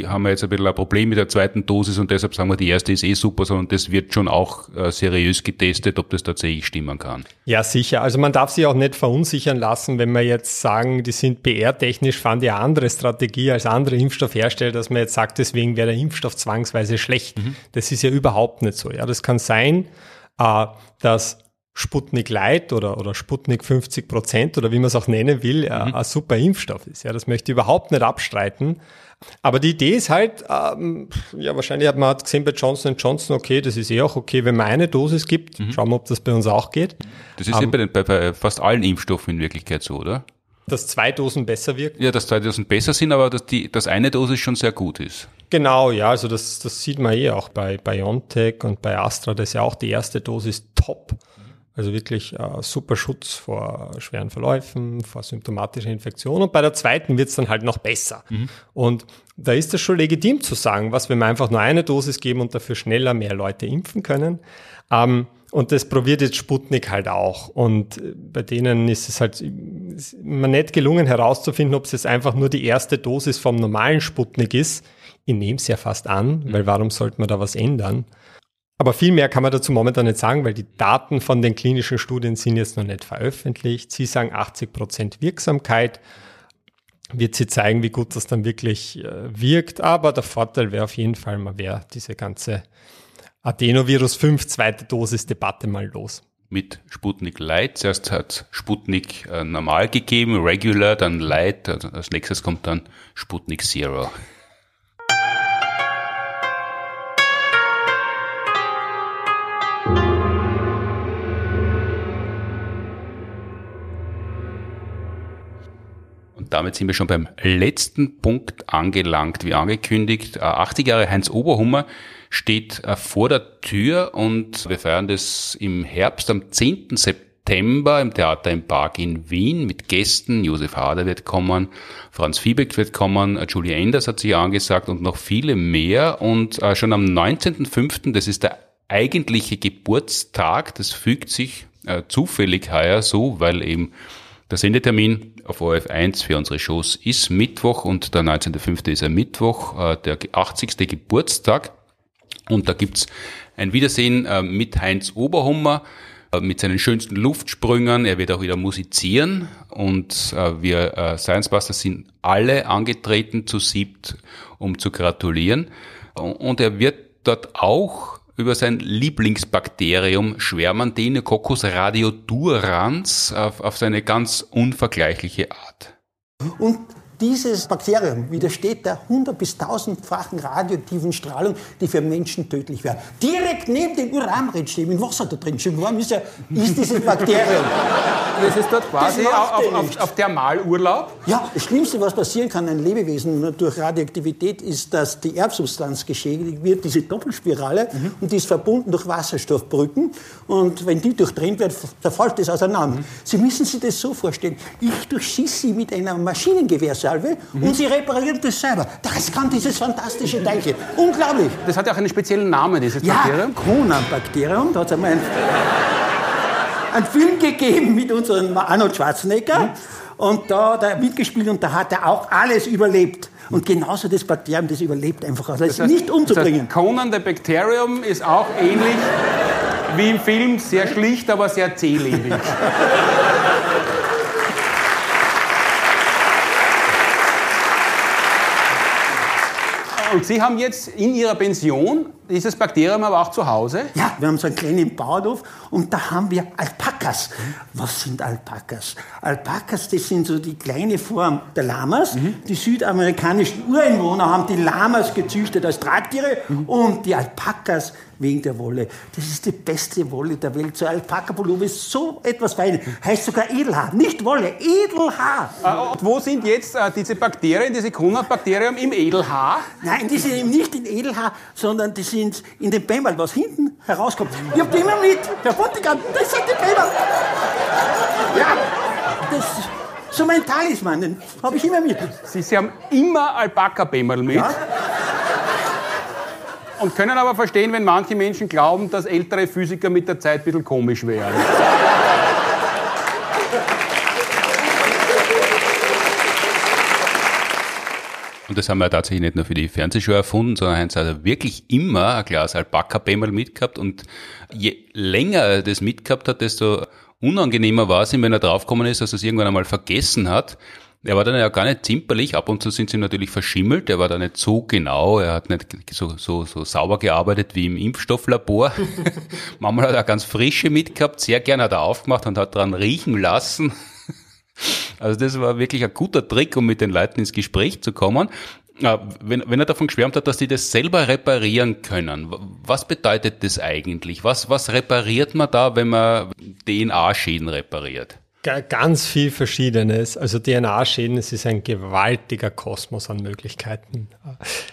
haben wir jetzt ein bisschen ein Problem mit der zweiten Dosis und deshalb sagen wir, die erste ist eh super, sondern das wird schon auch äh, seriös getestet, ob das tatsächlich stimmen kann. Ja, sicher. Also man darf sich auch nicht verunsichern lassen, wenn wir jetzt sagen, die sind PR-technisch, fahren die andere Strategie als andere Impfstoffhersteller, dass man jetzt sagt, deswegen wäre der Impfstoff zwangsweise schlecht. Mhm. Das ist ja überhaupt nicht so. Ja, das kann sein, äh, dass Sputnik Light oder, oder Sputnik 50 Prozent oder wie man es auch nennen will, mhm. ein super Impfstoff ist. Ja, das möchte ich überhaupt nicht abstreiten. Aber die Idee ist halt, ähm, ja, wahrscheinlich hat man hat gesehen bei Johnson Johnson, okay, das ist eh auch okay, wenn man eine Dosis gibt. Mhm. Schauen wir, ob das bei uns auch geht. Das ist ähm, ja bei, bei, bei fast allen Impfstoffen in Wirklichkeit so, oder? Dass zwei Dosen besser wirken? Ja, dass zwei Dosen besser sind, aber dass, die, dass eine Dosis schon sehr gut ist. Genau, ja, also das, das sieht man eh auch bei BioNTech und bei Astra, das ist ja auch die erste Dosis top. Also wirklich äh, super Schutz vor schweren Verläufen, vor symptomatischer Infektion. Und bei der zweiten wird es dann halt noch besser. Mhm. Und da ist es schon legitim zu sagen, was, wenn wir einfach nur eine Dosis geben und dafür schneller mehr Leute impfen können. Ähm, und das probiert jetzt Sputnik halt auch. Und äh, bei denen ist es halt immer nicht gelungen herauszufinden, ob es jetzt einfach nur die erste Dosis vom normalen Sputnik ist. Ich nehme es ja fast an, mhm. weil warum sollte man da was ändern? Aber viel mehr kann man dazu momentan nicht sagen, weil die Daten von den klinischen Studien sind jetzt noch nicht veröffentlicht. Sie sagen 80 Prozent Wirksamkeit. Wird sie zeigen, wie gut das dann wirklich äh, wirkt. Aber der Vorteil wäre auf jeden Fall, man wäre diese ganze Adenovirus 5 zweite Dosis Debatte mal los. Mit Sputnik Light. Zuerst hat Sputnik äh, normal gegeben, Regular, dann Light. Also als nächstes kommt dann Sputnik Zero. Damit sind wir schon beim letzten Punkt angelangt, wie angekündigt. 80 äh, Jahre Heinz Oberhummer steht äh, vor der Tür und wir feiern das im Herbst am 10. September im Theater im Park in Wien mit Gästen. Josef Hader wird kommen, Franz Fiebeck wird kommen, äh, Julia Enders hat sich angesagt und noch viele mehr. Und schon am 19.05., das ist der eigentliche Geburtstag, das fügt sich zufällig heuer so, weil eben der Sendetermin auf ORF1 für unsere Shows ist Mittwoch und der 19.05. ist ein Mittwoch, äh, der 80. Geburtstag. Und da gibt's ein Wiedersehen äh, mit Heinz Oberhummer, äh, mit seinen schönsten Luftsprüngen. Er wird auch wieder musizieren und wir Science Busters sind alle angetreten zu siebt, um zu gratulieren. Und er wird dort auch über sein Lieblingsbakterium schwärmen, Deinococcus radiodurans, auf, auf seine ganz unvergleichliche Art. Und dieses Bakterium widersteht der 100 bis 1000-fachen radioaktiven Strahlung, die für Menschen tödlich wäre. Direkt neben dem Uranredsteben, im Wasser da drin, schön warm ist, ja, ist dieses Bakterium. Das ist dort quasi auf, auf, auf Thermalurlaub? Ja, das Schlimmste, was passieren kann ein Lebewesen durch Radioaktivität, ist, dass die Erbsubstanz geschädigt wird, diese Doppelspirale, mhm. und die ist verbunden durch Wasserstoffbrücken. Und wenn die durchtrennt wird, zerfällt das auseinander. Mhm. Sie müssen sich das so vorstellen. Ich durchschieße sie mit einer Maschinengewehrsalve mhm. und sie reparieren das selber. Das kann dieses fantastische Teilchen. Unglaublich. Das hat ja auch einen speziellen Namen, dieses ja, Bakterium. Conan-Bakterium. Da hat es einmal einen, einen Film gegeben mit unserem Arnold Schwarzenegger. Mhm. Und da hat er mitgespielt und da hat er auch alles überlebt. Und genauso das Bakterium, das überlebt einfach. Also das heißt, nicht umzubringen. Das heißt, Conan the Bacterium ist auch ähnlich wie im Film, sehr schlicht, aber sehr zählebig. Und Sie haben jetzt in Ihrer Pension dieses Bakterium aber auch zu Hause? Ja, wir haben so einen kleinen Bauernhof und da haben wir Alpakas. Was sind Alpakas? Alpakas, das sind so die kleine Form der Lamas. Mhm. Die südamerikanischen Ureinwohner haben die Lamas gezüchtet als Tragtiere mhm. und die Alpakas wegen der Wolle. Das ist die beste Wolle der Welt. So Alpaka-Pullover ist so etwas fein. Heißt sogar Edelhaar. Nicht Wolle, Edelhaar. Äh, und wo sind jetzt äh, diese Bakterien, diese Corona-Bakterien im Edelhaar? Nein, die sind eben nicht in Edelhaar, sondern die sind in dem Bämmerl, was hinten herauskommt. Ich hab die immer mit. Herr Buntigam, das sind die Bämmerl. Ja, das so mein Talisman, den habe ich immer mit. Sie, Sie haben immer Alpaka-Bämmerl mit? Ja und können aber verstehen, wenn manche Menschen glauben, dass ältere Physiker mit der Zeit ein bisschen komisch wären. Und das haben wir tatsächlich nicht nur für die Fernsehshow erfunden, sondern Heinz hat also wirklich immer ein Glas Alpaka-Bämmerl mitgehabt und je länger er das mitgehabt hat, desto unangenehmer war es ihm, wenn er draufgekommen ist, dass er es irgendwann einmal vergessen hat. Er war dann ja gar nicht zimperlich, ab und zu sind sie natürlich verschimmelt, er war da nicht so genau, er hat nicht so, so, so sauber gearbeitet wie im Impfstofflabor. Manchmal hat er ganz frische mitgehabt, sehr gerne hat er aufgemacht und hat dran riechen lassen. Also das war wirklich ein guter Trick, um mit den Leuten ins Gespräch zu kommen. Wenn, wenn er davon geschwärmt hat, dass die das selber reparieren können, was bedeutet das eigentlich? Was, was repariert man da, wenn man DNA-Schäden repariert? Ganz viel Verschiedenes. Also DNA-Schäden, es ist ein gewaltiger Kosmos an Möglichkeiten.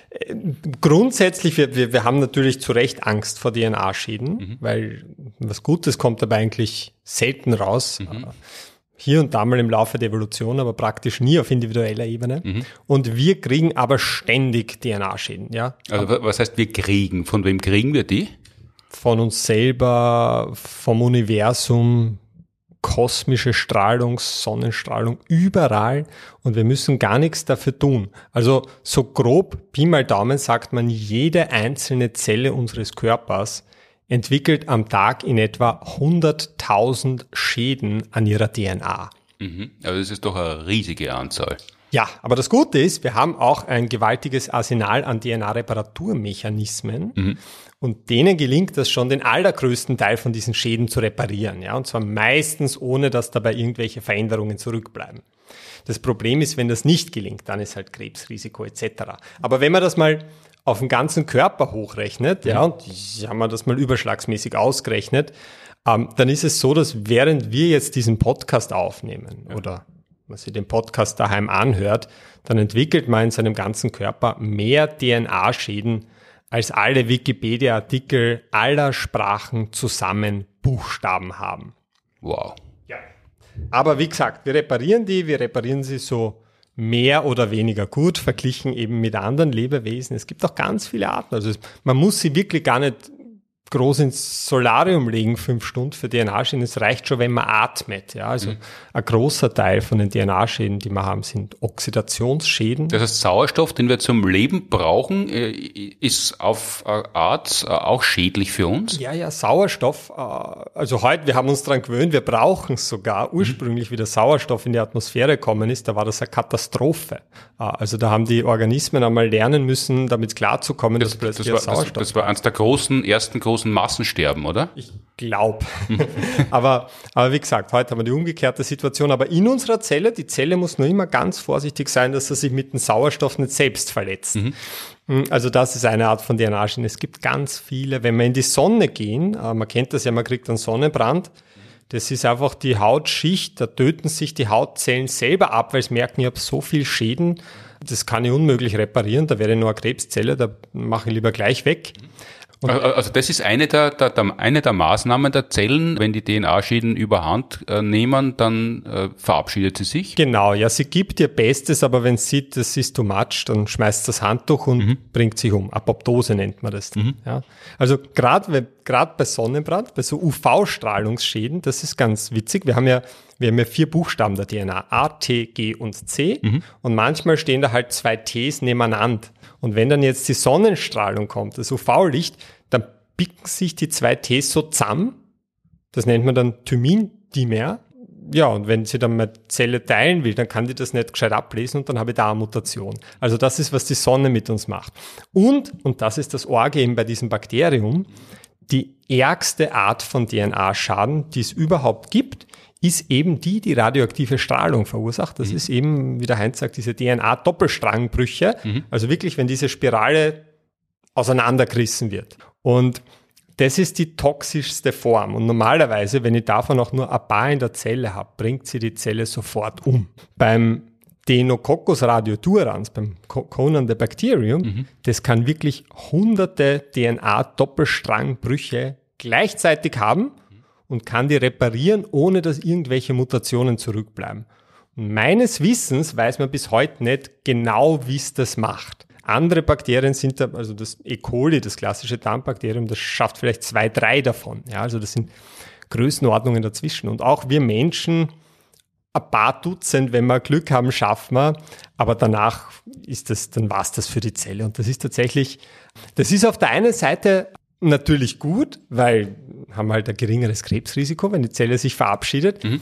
Äh, grundsätzlich, wir, wir, wir haben natürlich zu Recht Angst vor DNA-Schäden, mhm. weil was Gutes kommt dabei eigentlich selten raus. Mhm. Hier und da mal im Laufe der Evolution, aber praktisch nie auf individueller Ebene. Mhm. Und wir kriegen aber ständig DNA-Schäden, ja. Also was heißt wir kriegen? Von wem kriegen wir die? Von uns selber, vom Universum, kosmische Strahlung, Sonnenstrahlung überall und wir müssen gar nichts dafür tun. Also so grob, Pi mal Daumen sagt man, jede einzelne Zelle unseres Körpers entwickelt am Tag in etwa 100.000 Schäden an ihrer DNA. Mhm. Also das ist doch eine riesige Anzahl. Ja, aber das Gute ist, wir haben auch ein gewaltiges Arsenal an DNA-Reparaturmechanismen. Mhm. Und denen gelingt es schon, den allergrößten Teil von diesen Schäden zu reparieren. Ja, und zwar meistens ohne, dass dabei irgendwelche Veränderungen zurückbleiben. Das Problem ist, wenn das nicht gelingt, dann ist halt Krebsrisiko etc. Aber wenn man das mal auf den ganzen Körper hochrechnet, ja, und haben wir das mal überschlagsmäßig ausgerechnet, ähm, dann ist es so, dass während wir jetzt diesen Podcast aufnehmen ja. oder man sich den Podcast daheim anhört, dann entwickelt man in seinem ganzen Körper mehr DNA-Schäden, als alle Wikipedia-Artikel aller Sprachen zusammen Buchstaben haben. Wow. Ja. Aber wie gesagt, wir reparieren die, wir reparieren sie so mehr oder weniger gut, verglichen eben mit anderen Lebewesen. Es gibt auch ganz viele Arten. Also man muss sie wirklich gar nicht groß ins Solarium legen, fünf Stunden für DNA-Schäden. Es reicht schon, wenn man atmet. Ja, also mhm. ein großer Teil von den DNA-Schäden, die wir haben, sind Oxidationsschäden. Das heißt, Sauerstoff, den wir zum Leben brauchen, äh, ist auf Art äh, auch schädlich für uns? Ja, ja, Sauerstoff. Äh, also heute, wir haben uns daran gewöhnt, wir brauchen es sogar. Mhm. Ursprünglich, wie der Sauerstoff in die Atmosphäre gekommen ist, da war das eine Katastrophe. Also da haben die Organismen einmal lernen müssen, damit klarzukommen, das, dass plötzlich das war, Sauerstoff. Das, das war eines der großen, ersten großen großen Massensterben, oder? Ich glaube. aber, aber wie gesagt, heute haben wir die umgekehrte Situation. Aber in unserer Zelle, die Zelle muss nur immer ganz vorsichtig sein, dass sie sich mit dem Sauerstoff nicht selbst verletzt. Mhm. Hm, also das ist eine Art von DNA-Schienen. Es gibt ganz viele. Wenn wir in die Sonne gehen, äh, man kennt das ja, man kriegt einen Sonnenbrand. Das ist einfach die Hautschicht, da töten sich die Hautzellen selber ab, weil sie merken, ich habe so viel Schäden, das kann ich unmöglich reparieren, da wäre nur eine Krebszelle, da mache ich lieber gleich weg. Und also das ist eine der, der, der, eine der Maßnahmen der Zellen. Wenn die DNA-Schäden überhand äh, nehmen, dann äh, verabschiedet sie sich. Genau, ja, sie gibt ihr Bestes, aber wenn sie sieht, das ist too much, dann schmeißt das Handtuch und mhm. bringt sich um. Apoptose nennt man das. Mhm. Ja. Also gerade gerade bei Sonnenbrand, bei so UV-Strahlungsschäden, das ist ganz witzig. Wir haben ja wir haben ja vier Buchstaben der DNA, A, T, G und C. Mhm. Und manchmal stehen da halt zwei Ts nebeneinander. Und wenn dann jetzt die Sonnenstrahlung kommt, das UV-Licht, dann bicken sich die zwei Ts so zusammen. Das nennt man dann Thymin-Dimer. Ja, und wenn sie dann meine Zelle teilen will, dann kann die das nicht gescheit ablesen und dann habe ich da eine Mutation. Also das ist, was die Sonne mit uns macht. Und, und das ist das Orge eben bei diesem Bakterium, die ärgste Art von DNA-Schaden, die es überhaupt gibt, ist eben die, die radioaktive Strahlung verursacht. Das mhm. ist eben, wie der Heinz sagt, diese DNA-Doppelstrangbrüche. Mhm. Also wirklich, wenn diese Spirale auseinandergerissen wird. Und das ist die toxischste Form. Und normalerweise, wenn ich davon auch nur ein paar in der Zelle habe, bringt sie die Zelle sofort um. Beim Deinococcus radiodurans, beim Conan the Bacterium, mhm. das kann wirklich hunderte DNA-Doppelstrangbrüche gleichzeitig haben und kann die reparieren, ohne dass irgendwelche Mutationen zurückbleiben. Und meines Wissens weiß man bis heute nicht genau, wie es das macht. Andere Bakterien sind da, also das E. coli, das klassische Darmbakterium, das schafft vielleicht zwei, drei davon. Ja, also das sind Größenordnungen dazwischen. Und auch wir Menschen, ein paar Dutzend, wenn wir Glück haben, schaffen wir. Aber danach ist das, dann war es das für die Zelle. Und das ist tatsächlich, das ist auf der einen Seite natürlich gut, weil haben halt ein geringeres Krebsrisiko, wenn die Zelle sich verabschiedet. Mhm.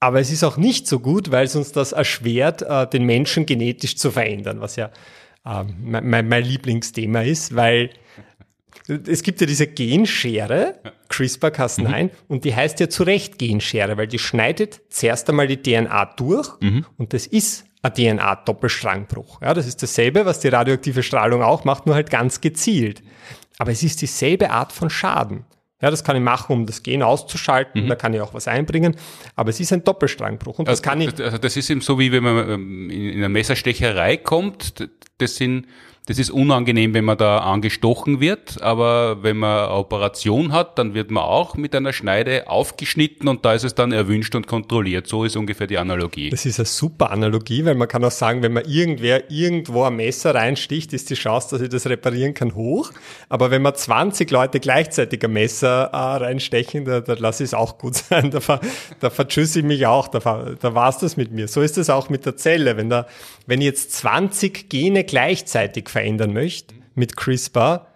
Aber es ist auch nicht so gut, weil es uns das erschwert, äh, den Menschen genetisch zu verändern, was ja äh, mein, mein Lieblingsthema ist, weil es gibt ja diese Genschere, CRISPR-Cas9, mhm. und die heißt ja zu Recht Genschere, weil die schneidet zuerst einmal die DNA durch mhm. und das ist ein DNA-Doppelstrangbruch. Ja, das ist dasselbe, was die radioaktive Strahlung auch macht, nur halt ganz gezielt. Aber es ist dieselbe Art von Schaden. Ja, das kann ich machen, um das Gen auszuschalten, mhm. da kann ich auch was einbringen, aber es ist ein Doppelstrangbruch und das also, kann ich. Also das ist eben so, wie wenn man ähm, in eine Messerstecherei kommt, das sind das ist unangenehm, wenn man da angestochen wird, aber wenn man eine Operation hat, dann wird man auch mit einer Schneide aufgeschnitten und da ist es dann erwünscht und kontrolliert. So ist ungefähr die Analogie. Das ist eine super Analogie, weil man kann auch sagen, wenn man irgendwer irgendwo ein Messer reinsticht, ist die Chance, dass ich das reparieren kann, hoch. Aber wenn man 20 Leute gleichzeitig ein Messer äh, reinstechen, da, da lasse ich es auch gut sein. Da, ver, da vertschüsse ich mich auch, da, da war es das mit mir. So ist es auch mit der Zelle. Wenn, da, wenn jetzt 20 Gene gleichzeitig verändern möchte mit CRISPR,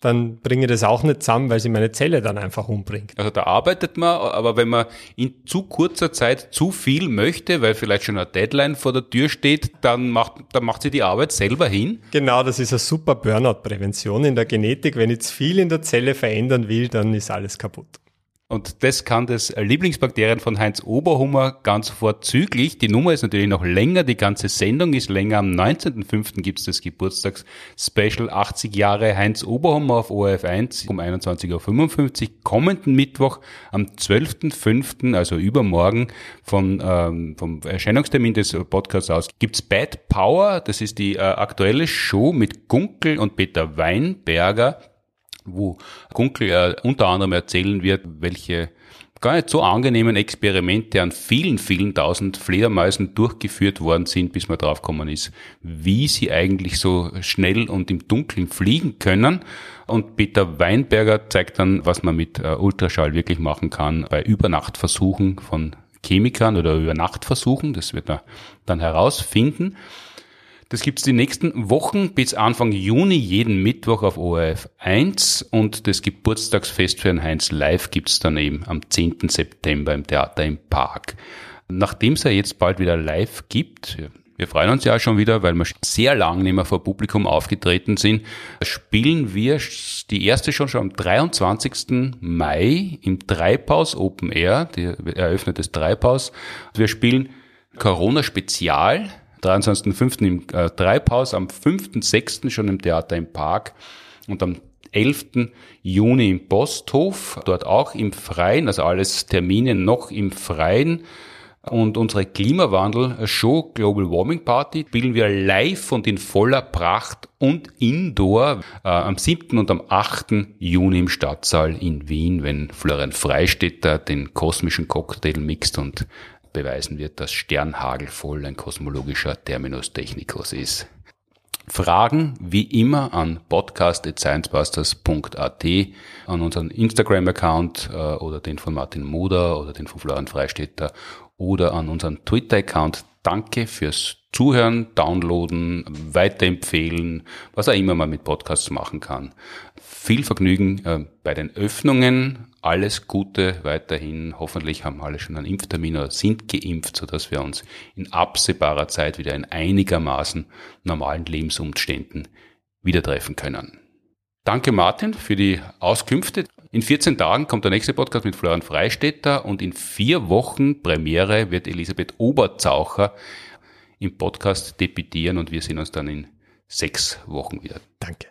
dann bringe ich das auch nicht zusammen, weil sie meine Zelle dann einfach umbringt. Also da arbeitet man, aber wenn man in zu kurzer Zeit zu viel möchte, weil vielleicht schon eine Deadline vor der Tür steht, dann macht, dann macht sie die Arbeit selber hin. Genau, das ist eine super Burnout-Prävention in der Genetik. Wenn ich zu viel in der Zelle verändern will, dann ist alles kaputt. Und das kann das Lieblingsbakterien von Heinz Oberhummer ganz vorzüglich. Die Nummer ist natürlich noch länger, die ganze Sendung ist länger. Am 19.05. gibt es das Geburtstagsspecial 80 Jahre Heinz Oberhummer auf ORF1 um 21.55 Uhr. Kommenden Mittwoch am 12.05., also übermorgen, von, ähm, vom Erscheinungstermin des Podcasts aus, gibt's Bad Power. Das ist die äh, aktuelle Show mit Gunkel und Peter Weinberger wo Gunkel äh, unter anderem erzählen wird, welche gar nicht so angenehmen Experimente an vielen, vielen tausend Fledermäusen durchgeführt worden sind, bis man draufgekommen ist, wie sie eigentlich so schnell und im Dunkeln fliegen können. Und Peter Weinberger zeigt dann, was man mit äh, Ultraschall wirklich machen kann bei Übernachtversuchen von Chemikern oder Übernachtversuchen. Das wird er dann herausfinden. Das gibt's die nächsten Wochen bis Anfang Juni jeden Mittwoch auf ORF 1 und das Geburtstagsfest für ein Heinz Live gibt's dann eben am 10. September im Theater im Park. Nachdem es ja jetzt bald wieder live gibt, wir freuen uns ja schon wieder, weil wir sehr lang nicht mehr vor Publikum aufgetreten sind, spielen wir die erste schon schon am 23. Mai im Treibhaus Open Air, die eröffnet das Treibhaus. Wir spielen Corona Spezial 23.05. im äh, Treibhaus, am 5.06. schon im Theater im Park und am 11. Juni im Posthof, dort auch im Freien, also alles Termine noch im Freien. Und unsere Klimawandel-Show Global Warming Party spielen wir live und in voller Pracht und indoor äh, am 7. und am 8. Juni im Stadtsaal in Wien, wenn Florian Freistetter den kosmischen Cocktail mixt und beweisen wird, dass Sternhagel voll ein kosmologischer Terminus technicus ist. Fragen wie immer an podcast.sciencebusters.at, an unseren Instagram-Account äh, oder den von Martin Moder oder den von Florian Freistetter oder an unseren Twitter-Account. Danke fürs Zuhören, Downloaden, Weiterempfehlen, was auch immer man mit Podcasts machen kann. Viel Vergnügen äh, bei den Öffnungen alles Gute weiterhin. Hoffentlich haben alle schon einen Impftermin oder sind geimpft, sodass wir uns in absehbarer Zeit wieder in einigermaßen normalen Lebensumständen wieder treffen können. Danke Martin für die Auskünfte. In 14 Tagen kommt der nächste Podcast mit Florian Freistetter und in vier Wochen Premiere wird Elisabeth Oberzaucher im Podcast debütieren und wir sehen uns dann in sechs Wochen wieder. Danke.